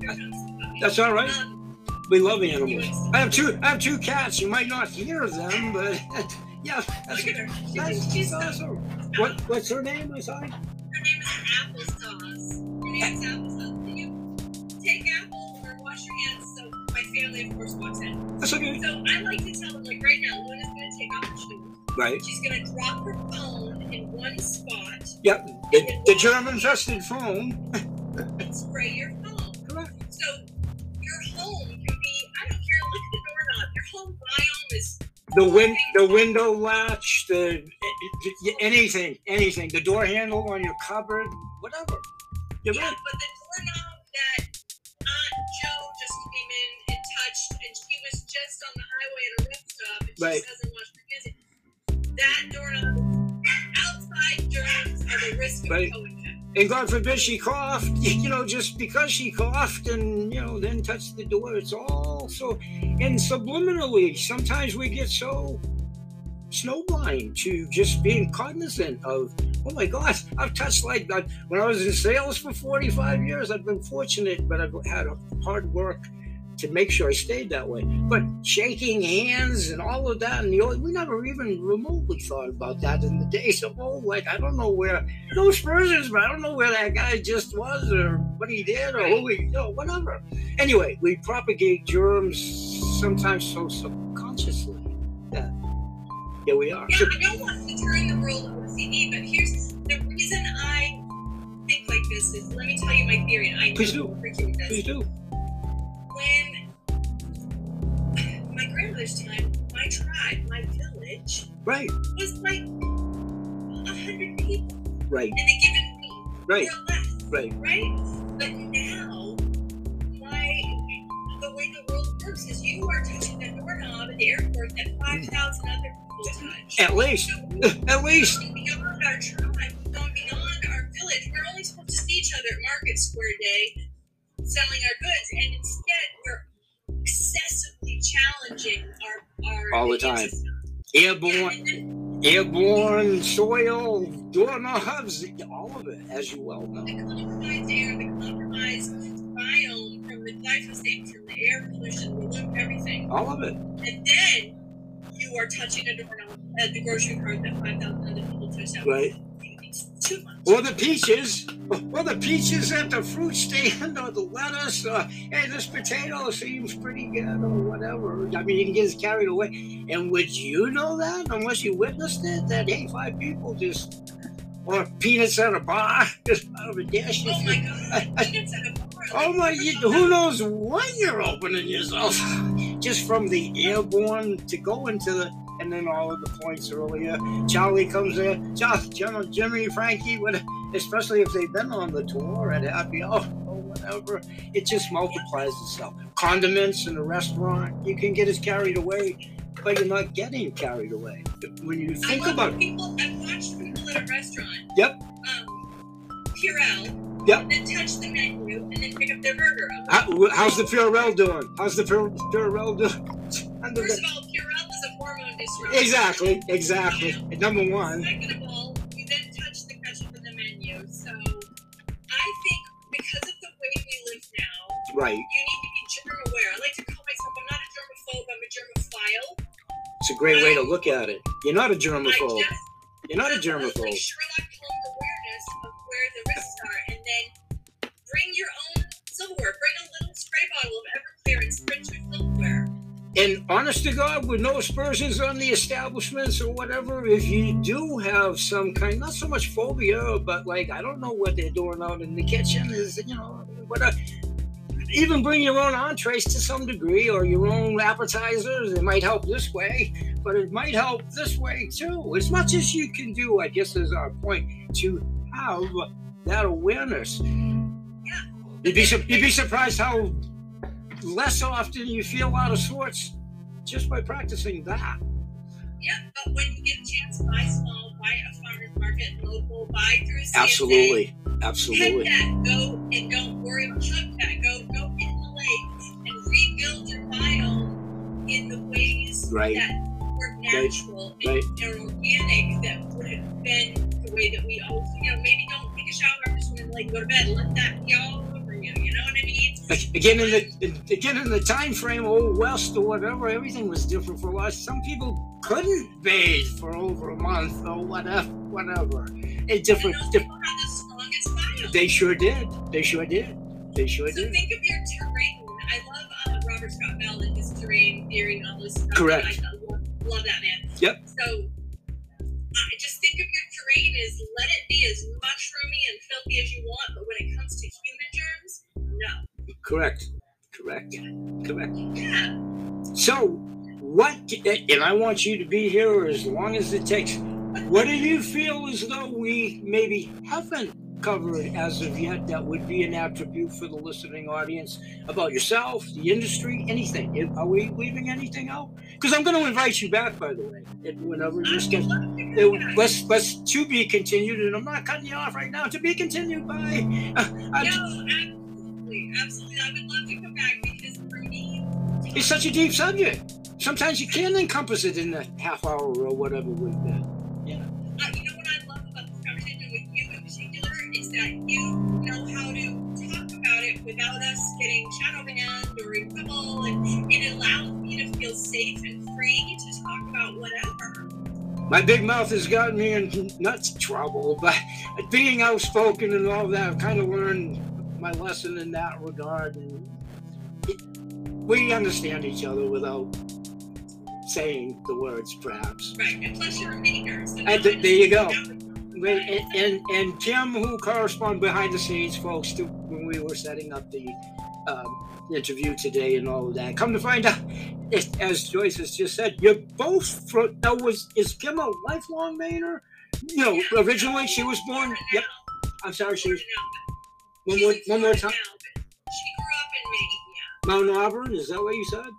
[SPEAKER 2] here comes the puppy.
[SPEAKER 1] That's all right.
[SPEAKER 2] Um,
[SPEAKER 1] We love animals. I have two. I have two cats. You might not hear them, but yeah, that's,
[SPEAKER 2] look at her. She's,
[SPEAKER 1] that's,
[SPEAKER 2] she's
[SPEAKER 1] that's
[SPEAKER 2] so,
[SPEAKER 1] awesome. What what's her name? I'm sorry.
[SPEAKER 2] her name is Applesauce. Her name is Applesauce. Family, of course, walks in.
[SPEAKER 1] That's okay.
[SPEAKER 2] So I like to tell them, like right now, Luna's going to take off her shoes.
[SPEAKER 1] Right.
[SPEAKER 2] She's going to drop her phone in one spot
[SPEAKER 1] Yep. The, the German-infested phone.
[SPEAKER 2] and spray your phone.
[SPEAKER 1] Correct.
[SPEAKER 2] So your home can be, I don't care, look at the doorknob. Your home biome is
[SPEAKER 1] The win, the window latch, the anything, anything. The door handle on your cupboard, whatever. You're
[SPEAKER 2] yeah,
[SPEAKER 1] right.
[SPEAKER 2] but the doorknob that Aunt Joe just came in and and she was just on the highway at a rest stop, and
[SPEAKER 1] Right.
[SPEAKER 2] she doesn't wash her hands. That doorknob, outside are the risk of
[SPEAKER 1] Right.
[SPEAKER 2] co-infection.
[SPEAKER 1] and God forbid she coughed, you know, just because she coughed and, you know, then touched the door. It's all so, and subliminally, sometimes we get so snowblind to just being cognizant of, oh my gosh, I've touched like that. When I was in sales for 45 years, I've been fortunate, but I've had a hard work to make sure I stayed that way. But shaking hands and all of that, and the old, we never even remotely thought about that in the days of old. Like I don't know where those versions, but I don't know where that guy just was or what he did or who he, you know, whatever. Anyway, we propagate germs sometimes so subconsciously that here we are.
[SPEAKER 2] Yeah, I don't want to turn the world OCD, but here's the reason I think like this is. Let me tell you my theory, and I
[SPEAKER 1] Please do.
[SPEAKER 2] this.
[SPEAKER 1] Please do.
[SPEAKER 2] when grandmother's time, my tribe, my village
[SPEAKER 1] Right,
[SPEAKER 2] was like a hundred people
[SPEAKER 1] right,
[SPEAKER 2] in a given week,
[SPEAKER 1] right,
[SPEAKER 2] less,
[SPEAKER 1] right.
[SPEAKER 2] right? But now, my the way the world works is you are touching the doorknob at the airport that five mm. thousand other people touch.
[SPEAKER 1] At least,
[SPEAKER 2] So
[SPEAKER 1] at least.
[SPEAKER 2] beyond our tribe, beyond our village. We're only supposed to see each other at Market Square Day, selling our goods, and instead we're challenging our our
[SPEAKER 1] All the time.
[SPEAKER 2] system.
[SPEAKER 1] Airborne,
[SPEAKER 2] Yeah,
[SPEAKER 1] airborne soil, doorknobs, all of it, as you well know.
[SPEAKER 2] the compromised air, the compromised biome from the glyphosate, from the air pollution, the loop, everything.
[SPEAKER 1] All of it.
[SPEAKER 2] And then you are touching a doorknob at the grocery cart that 5,000 other people touch out.
[SPEAKER 1] Right.
[SPEAKER 2] It's too much.
[SPEAKER 1] Or the peaches, or the peaches at the fruit stand, or the lettuce, or hey, this potato seems pretty good, or whatever. I mean, you can get carried away. And would you know that unless you witnessed it? That hey, five people just, or peanuts at a bar, just out of a dish.
[SPEAKER 2] Oh my god, peanuts at a bar.
[SPEAKER 1] Oh my! You, who knows when you're opening yourself? Just from the airborne to go into the, and then all of the points earlier. Charlie comes in. Josh, Jim, Jimmy, Frankie, what, especially if they've been on the tour at Happy Hour or whatever, it just multiplies itself. Condiments in a restaurant, you can get as carried away, but you're not getting carried away. When you think about
[SPEAKER 2] people. I've watched people at a restaurant.
[SPEAKER 1] Yep.
[SPEAKER 2] Um, Purell.
[SPEAKER 1] Yep.
[SPEAKER 2] And then touch the menu and then pick up their burger.
[SPEAKER 1] How, how's the Purell doing? How's the Pure- Purell doing?
[SPEAKER 2] First of all, Purell hormone disruptor.
[SPEAKER 1] Exactly, exactly. Number one,
[SPEAKER 2] Second of all, you then touch the ketchup in the menu. So I think because of the way we live now,
[SPEAKER 1] right.
[SPEAKER 2] you need to be germ aware. I like to call myself, I'm not a germaphobe, I'm a germophile.
[SPEAKER 1] It's a great way to look at it. You're not a germaphobe.
[SPEAKER 2] just
[SPEAKER 1] You're not a germaphobe.
[SPEAKER 2] Like Sherlock And
[SPEAKER 1] honest to God, with no aspersions on the establishments or whatever, if you do have some kind, not so much phobia, but like, I don't know what they're doing out in the kitchen is, you know, whatever. Even bring your own entrees to some degree or your own appetizers. It might help this way, but it might help this way too. As much as you can do, I guess, is our point to have that awareness. You'd be, you'd be surprised how less often you feel out of sorts just by practicing that.
[SPEAKER 2] Yeah, but when you get a chance, buy small, buy a farmer's market, local, buy through CSA.
[SPEAKER 1] Absolutely, absolutely.
[SPEAKER 2] that, go and don't worry about that. Go, go get in the lake and rebuild your biome in the ways
[SPEAKER 1] Right.
[SPEAKER 2] that were natural
[SPEAKER 1] right.
[SPEAKER 2] and, and organic that would have been the way that we always, you know, maybe don't take a shower after swimming like go to bed. Let that be
[SPEAKER 1] Again, in the again in the time frame, old west or whatever, everything was different for us. Some people couldn't bathe for over a month or whatever, whatever. A
[SPEAKER 2] And
[SPEAKER 1] different,
[SPEAKER 2] those
[SPEAKER 1] diff-
[SPEAKER 2] people have the
[SPEAKER 1] they sure did. They sure did. They sure
[SPEAKER 2] So
[SPEAKER 1] did.
[SPEAKER 2] think of your terrain. I love uh, Robert Scott Bell and his terrain theory and all this stuff.
[SPEAKER 1] Correct.
[SPEAKER 2] I love, love that man.
[SPEAKER 1] Yep.
[SPEAKER 2] So I just think of your terrain as let it be as mushroomy and filthy as you want, but when it comes to human germs, no.
[SPEAKER 1] Correct. Correct. Correct. So, what? And I want you to be here as long as it takes. What do you feel as though we maybe haven't covered as of yet that would be an attribute for the listening audience about yourself, the industry, anything? Are we leaving anything out? Because I'm going to invite you back, by the way, whenever you're scheduled. Let's let's to be continued, and I'm not cutting you off right now. To be continued by.
[SPEAKER 2] Uh, no, absolutely, absolutely. I would love to come back because for me,
[SPEAKER 1] it's such a deep subject. Sometimes you can't encompass it in a half hour or whatever we've been.
[SPEAKER 2] Yeah. Uh, you know what I love about this conversation with you in particular is that you know how to talk about it without us getting shadow banned or in trouble, and it allows me to feel safe and free to talk about whatever.
[SPEAKER 1] My big mouth has gotten me in nuts trouble, but being outspoken and all that, I've kind of learned my lesson in that regard. And it, we understand each other without saying the words, perhaps.
[SPEAKER 2] Right, and plus you're a maker. So
[SPEAKER 1] th- there you go. And, and, and Kim, who correspond behind the scenes, folks, to when we were setting up the um, interview today and all of that. Come to find out, as Joyce has just said, you're both from. Now, was is Kim a lifelong Mainer? You know, originally she was born. Yep. I'm sorry, she was. One more, one more time.
[SPEAKER 2] She grew up in Maine.
[SPEAKER 1] Yeah. Mount Auburn. Is that what you said?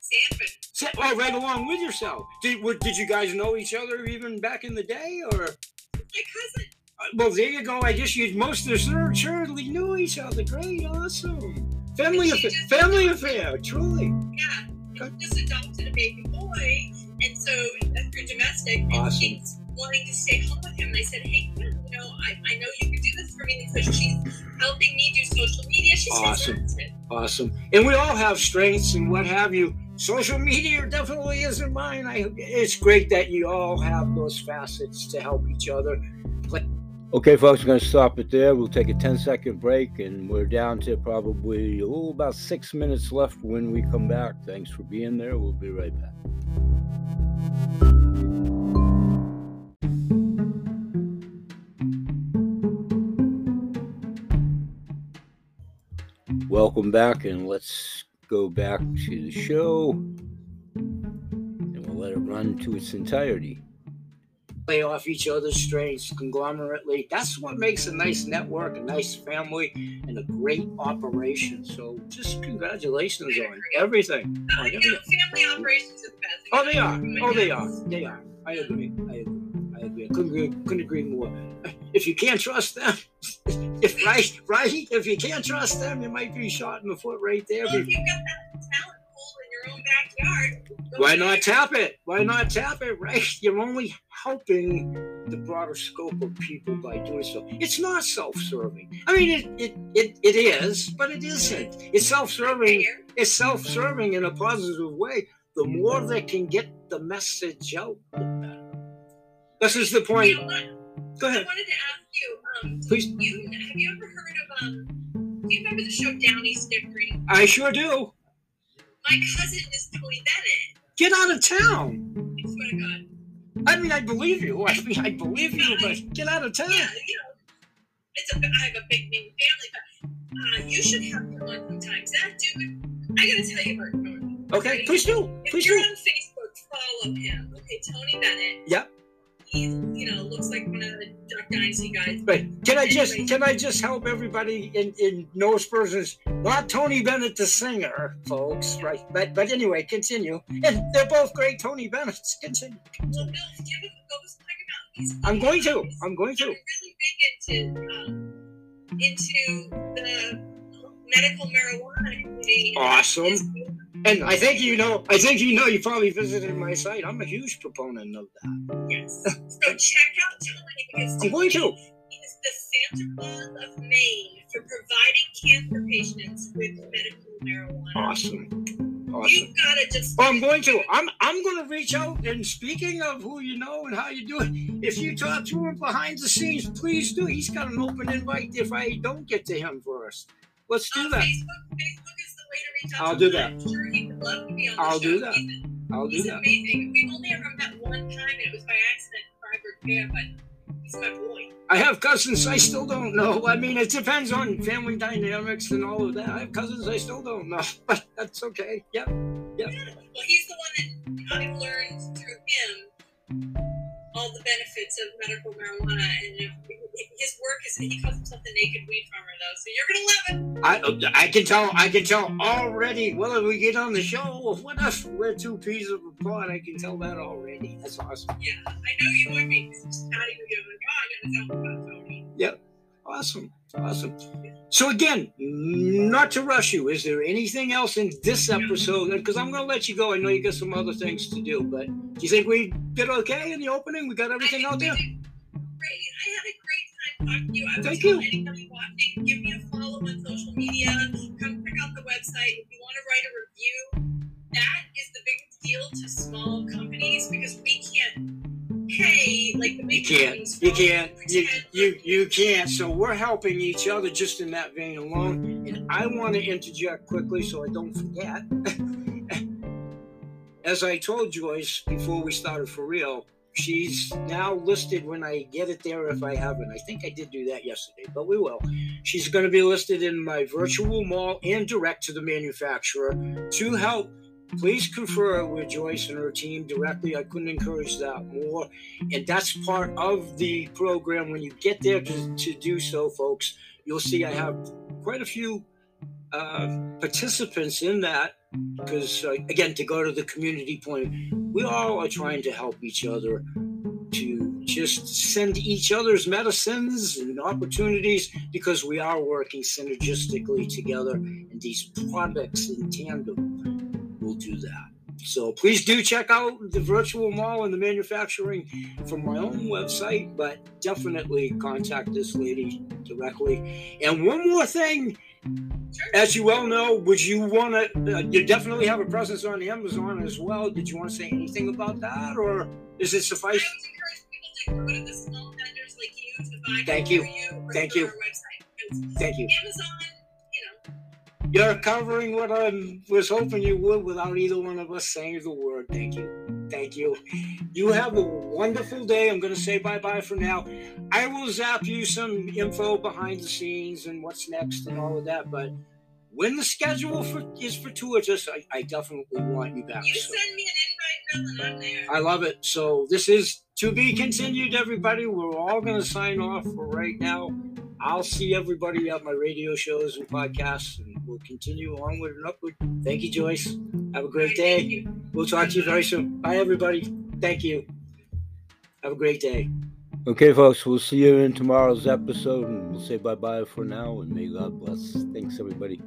[SPEAKER 2] Sanford.
[SPEAKER 1] Oh, right along with yourself. Did did you guys know each other even back in the day, or?
[SPEAKER 2] My cousin.
[SPEAKER 1] Uh, well, there you go. I guess you most assuredly knew each other. Great, awesome. Family affair. Family affair. Truly.
[SPEAKER 2] Yeah. Just adopted a baby boy, and so through domestic, and she's wanting to stay home with him. And I said, hey, you know, I, I know you can do this for me because she's helping me do social media. She's
[SPEAKER 1] awesome. Awesome. And we all have strengths and what have you social media definitely isn't mine. I, it's great that you all have those facets to help each other. But okay, folks, we're going to stop it there. We'll take a 10 second break, and we're down to probably oh, about six minutes left when we come back. Thanks for being there. We'll be right back. Welcome back, and let's go back to the show and we'll let it run to its entirety. Play off each other's strengths conglomerately. That's what makes a nice network, a nice family, and a great operation. So just congratulations on everything.
[SPEAKER 2] You know, family operations are the best.
[SPEAKER 1] Oh, they are. Oh, they are. They are. I agree. I agree. I agree. I couldn't agree, couldn't agree more. If you can't trust them, if right, right, if you can't trust them, you might be shot in the foot right there.
[SPEAKER 2] Well, if you've got that talent pool in your own backyard,
[SPEAKER 1] why not tap it? Why not tap it? Right, you're only helping the broader scope of people by doing so. It's not self-serving. I mean, it it it, it is, but it isn't. It's self-serving. It's self-serving in a positive way. The more they can get the message out, the better. This is the point. You know Go ahead.
[SPEAKER 2] Um,
[SPEAKER 1] please.
[SPEAKER 2] You have you ever heard of um? Do you remember the show Downey Stickering?
[SPEAKER 1] I sure do.
[SPEAKER 2] My cousin is Tony Bennett.
[SPEAKER 1] Get out of town.
[SPEAKER 2] I swear to God.
[SPEAKER 1] I mean, I believe you. I mean, I believe you, but get out of town.
[SPEAKER 2] Yeah, you know, it's a. I have a big name family, but uh, you should have him on sometimes. That dude, I gotta tell you about Tony.
[SPEAKER 1] Okay, please do. Please
[SPEAKER 2] if you're
[SPEAKER 1] do.
[SPEAKER 2] on Facebook, follow him. Okay, Tony Bennett.
[SPEAKER 1] Yep
[SPEAKER 2] he, you know, looks like one of the Duck Dynasty guys.
[SPEAKER 1] Right. Can I just can I just help everybody in in Nose persons? Not Tony Bennett the singer, folks. Right. But but anyway, continue. And they're both great Tony Bennett's. Continue.
[SPEAKER 2] Well, Bill, do you have a ghost about?
[SPEAKER 1] I'm going to. I'm going to.
[SPEAKER 2] I'm really big into um, into the medical marijuana community.
[SPEAKER 1] Awesome. And I think you know, I think you know, you probably visited my site. I'm a huge proponent of
[SPEAKER 2] that. Yes. So check out Tony because
[SPEAKER 1] I'm going to.
[SPEAKER 2] He's the Santa Claus of Maine for providing cancer patients with medical marijuana.
[SPEAKER 1] Awesome. Awesome.
[SPEAKER 2] You gotta just.
[SPEAKER 1] Oh, I'm going to. I'm I'm going to reach out. And speaking of who you know and how you do it, if you talk to him behind the scenes, please do. He's got an open invite. If I don't get to him first, let's do that.
[SPEAKER 2] Facebook, Facebook
[SPEAKER 1] I'll do that.
[SPEAKER 2] Sure he would love to be on the
[SPEAKER 1] I'll
[SPEAKER 2] show.
[SPEAKER 1] do that.
[SPEAKER 2] He's,
[SPEAKER 1] I'll
[SPEAKER 2] he's
[SPEAKER 1] do that.
[SPEAKER 2] amazing. We've only ever met one time, and it was by accident for but he's my boy.
[SPEAKER 1] I have cousins I still don't know. I mean, it depends on family dynamics and all of that. I have cousins I still don't know, but that's okay. Yep. Yep.
[SPEAKER 2] Yeah. Well, he's the one that I've learned through him all the benefits of medical marijuana, and if, his work is he calls himself the naked weed farmer, though. So you're gonna love
[SPEAKER 1] it. I I can tell I can tell already. Well, Whether we get on the show, what if we're two peas of a pod? I can tell that already. That's awesome.
[SPEAKER 2] Yeah, I know you would be. Patty would go like, oh, I gotta tell about Tony.
[SPEAKER 1] Yep. Awesome. Awesome. So again, not to rush you. Is there anything else in this episode? Because I'm going to let you go. I know you got some other things to do, but do you think we did okay in the opening? We got everything out there.
[SPEAKER 2] Great. I had a great time talking to you. I
[SPEAKER 1] Thank you.
[SPEAKER 2] Anybody watching, give me a follow on social media. Come check out the website. If you want to write a review, that is the biggest deal to small companies because we can't pay like the big
[SPEAKER 1] you can't you can't you, you you can't. So we're helping each other just in that vein alone. And i want to interject quickly so i don't forget. As i told joyce before we started for real she's now listed when i get it there if i haven't. I think i did do that yesterday but we will. She's going to be listed in my virtual mall and direct to the manufacturer to help please confer with Joyce and her team directly. I couldn't encourage that more. And that's part of the program. When you get there to, to do so, folks, you'll see I have quite a few uh, participants in that because, uh, again, to go to the community point, we all are trying to help each other to just send each other's medicines and opportunities because we are working synergistically together in these products in tandem do that. So please do check out the virtual mall and the manufacturing from my own website, but definitely contact this lady directly. And one more thing, as you well know, would you want to? Uh, you definitely have a presence on Amazon as well. Did you want to say anything about that, or is it suffice? Thank you. Thank you. Thank you.
[SPEAKER 2] Amazon
[SPEAKER 1] you're covering what I was hoping you would without either one of us saying the word. Thank you. Thank you. You have a wonderful day. I'm going to say bye bye for now. I will zap you some info behind the scenes and what's next and all of that. But when the schedule for, is fortuitous, I, I definitely want you back.
[SPEAKER 2] You so. send me an invite, Bill, and I'm.
[SPEAKER 1] I love it. So this is to be continued, everybody. We're all going to sign off for right now. I'll see everybody at my radio shows and podcasts. And we'll continue onward and upward. Thank you, Joyce. Have a great day. We'll talk to you very soon. Bye, everybody. Thank you. Have a great day. Okay, folks, we'll see you in tomorrow's episode, and we'll say bye bye for now, and may God bless. Thanks, everybody.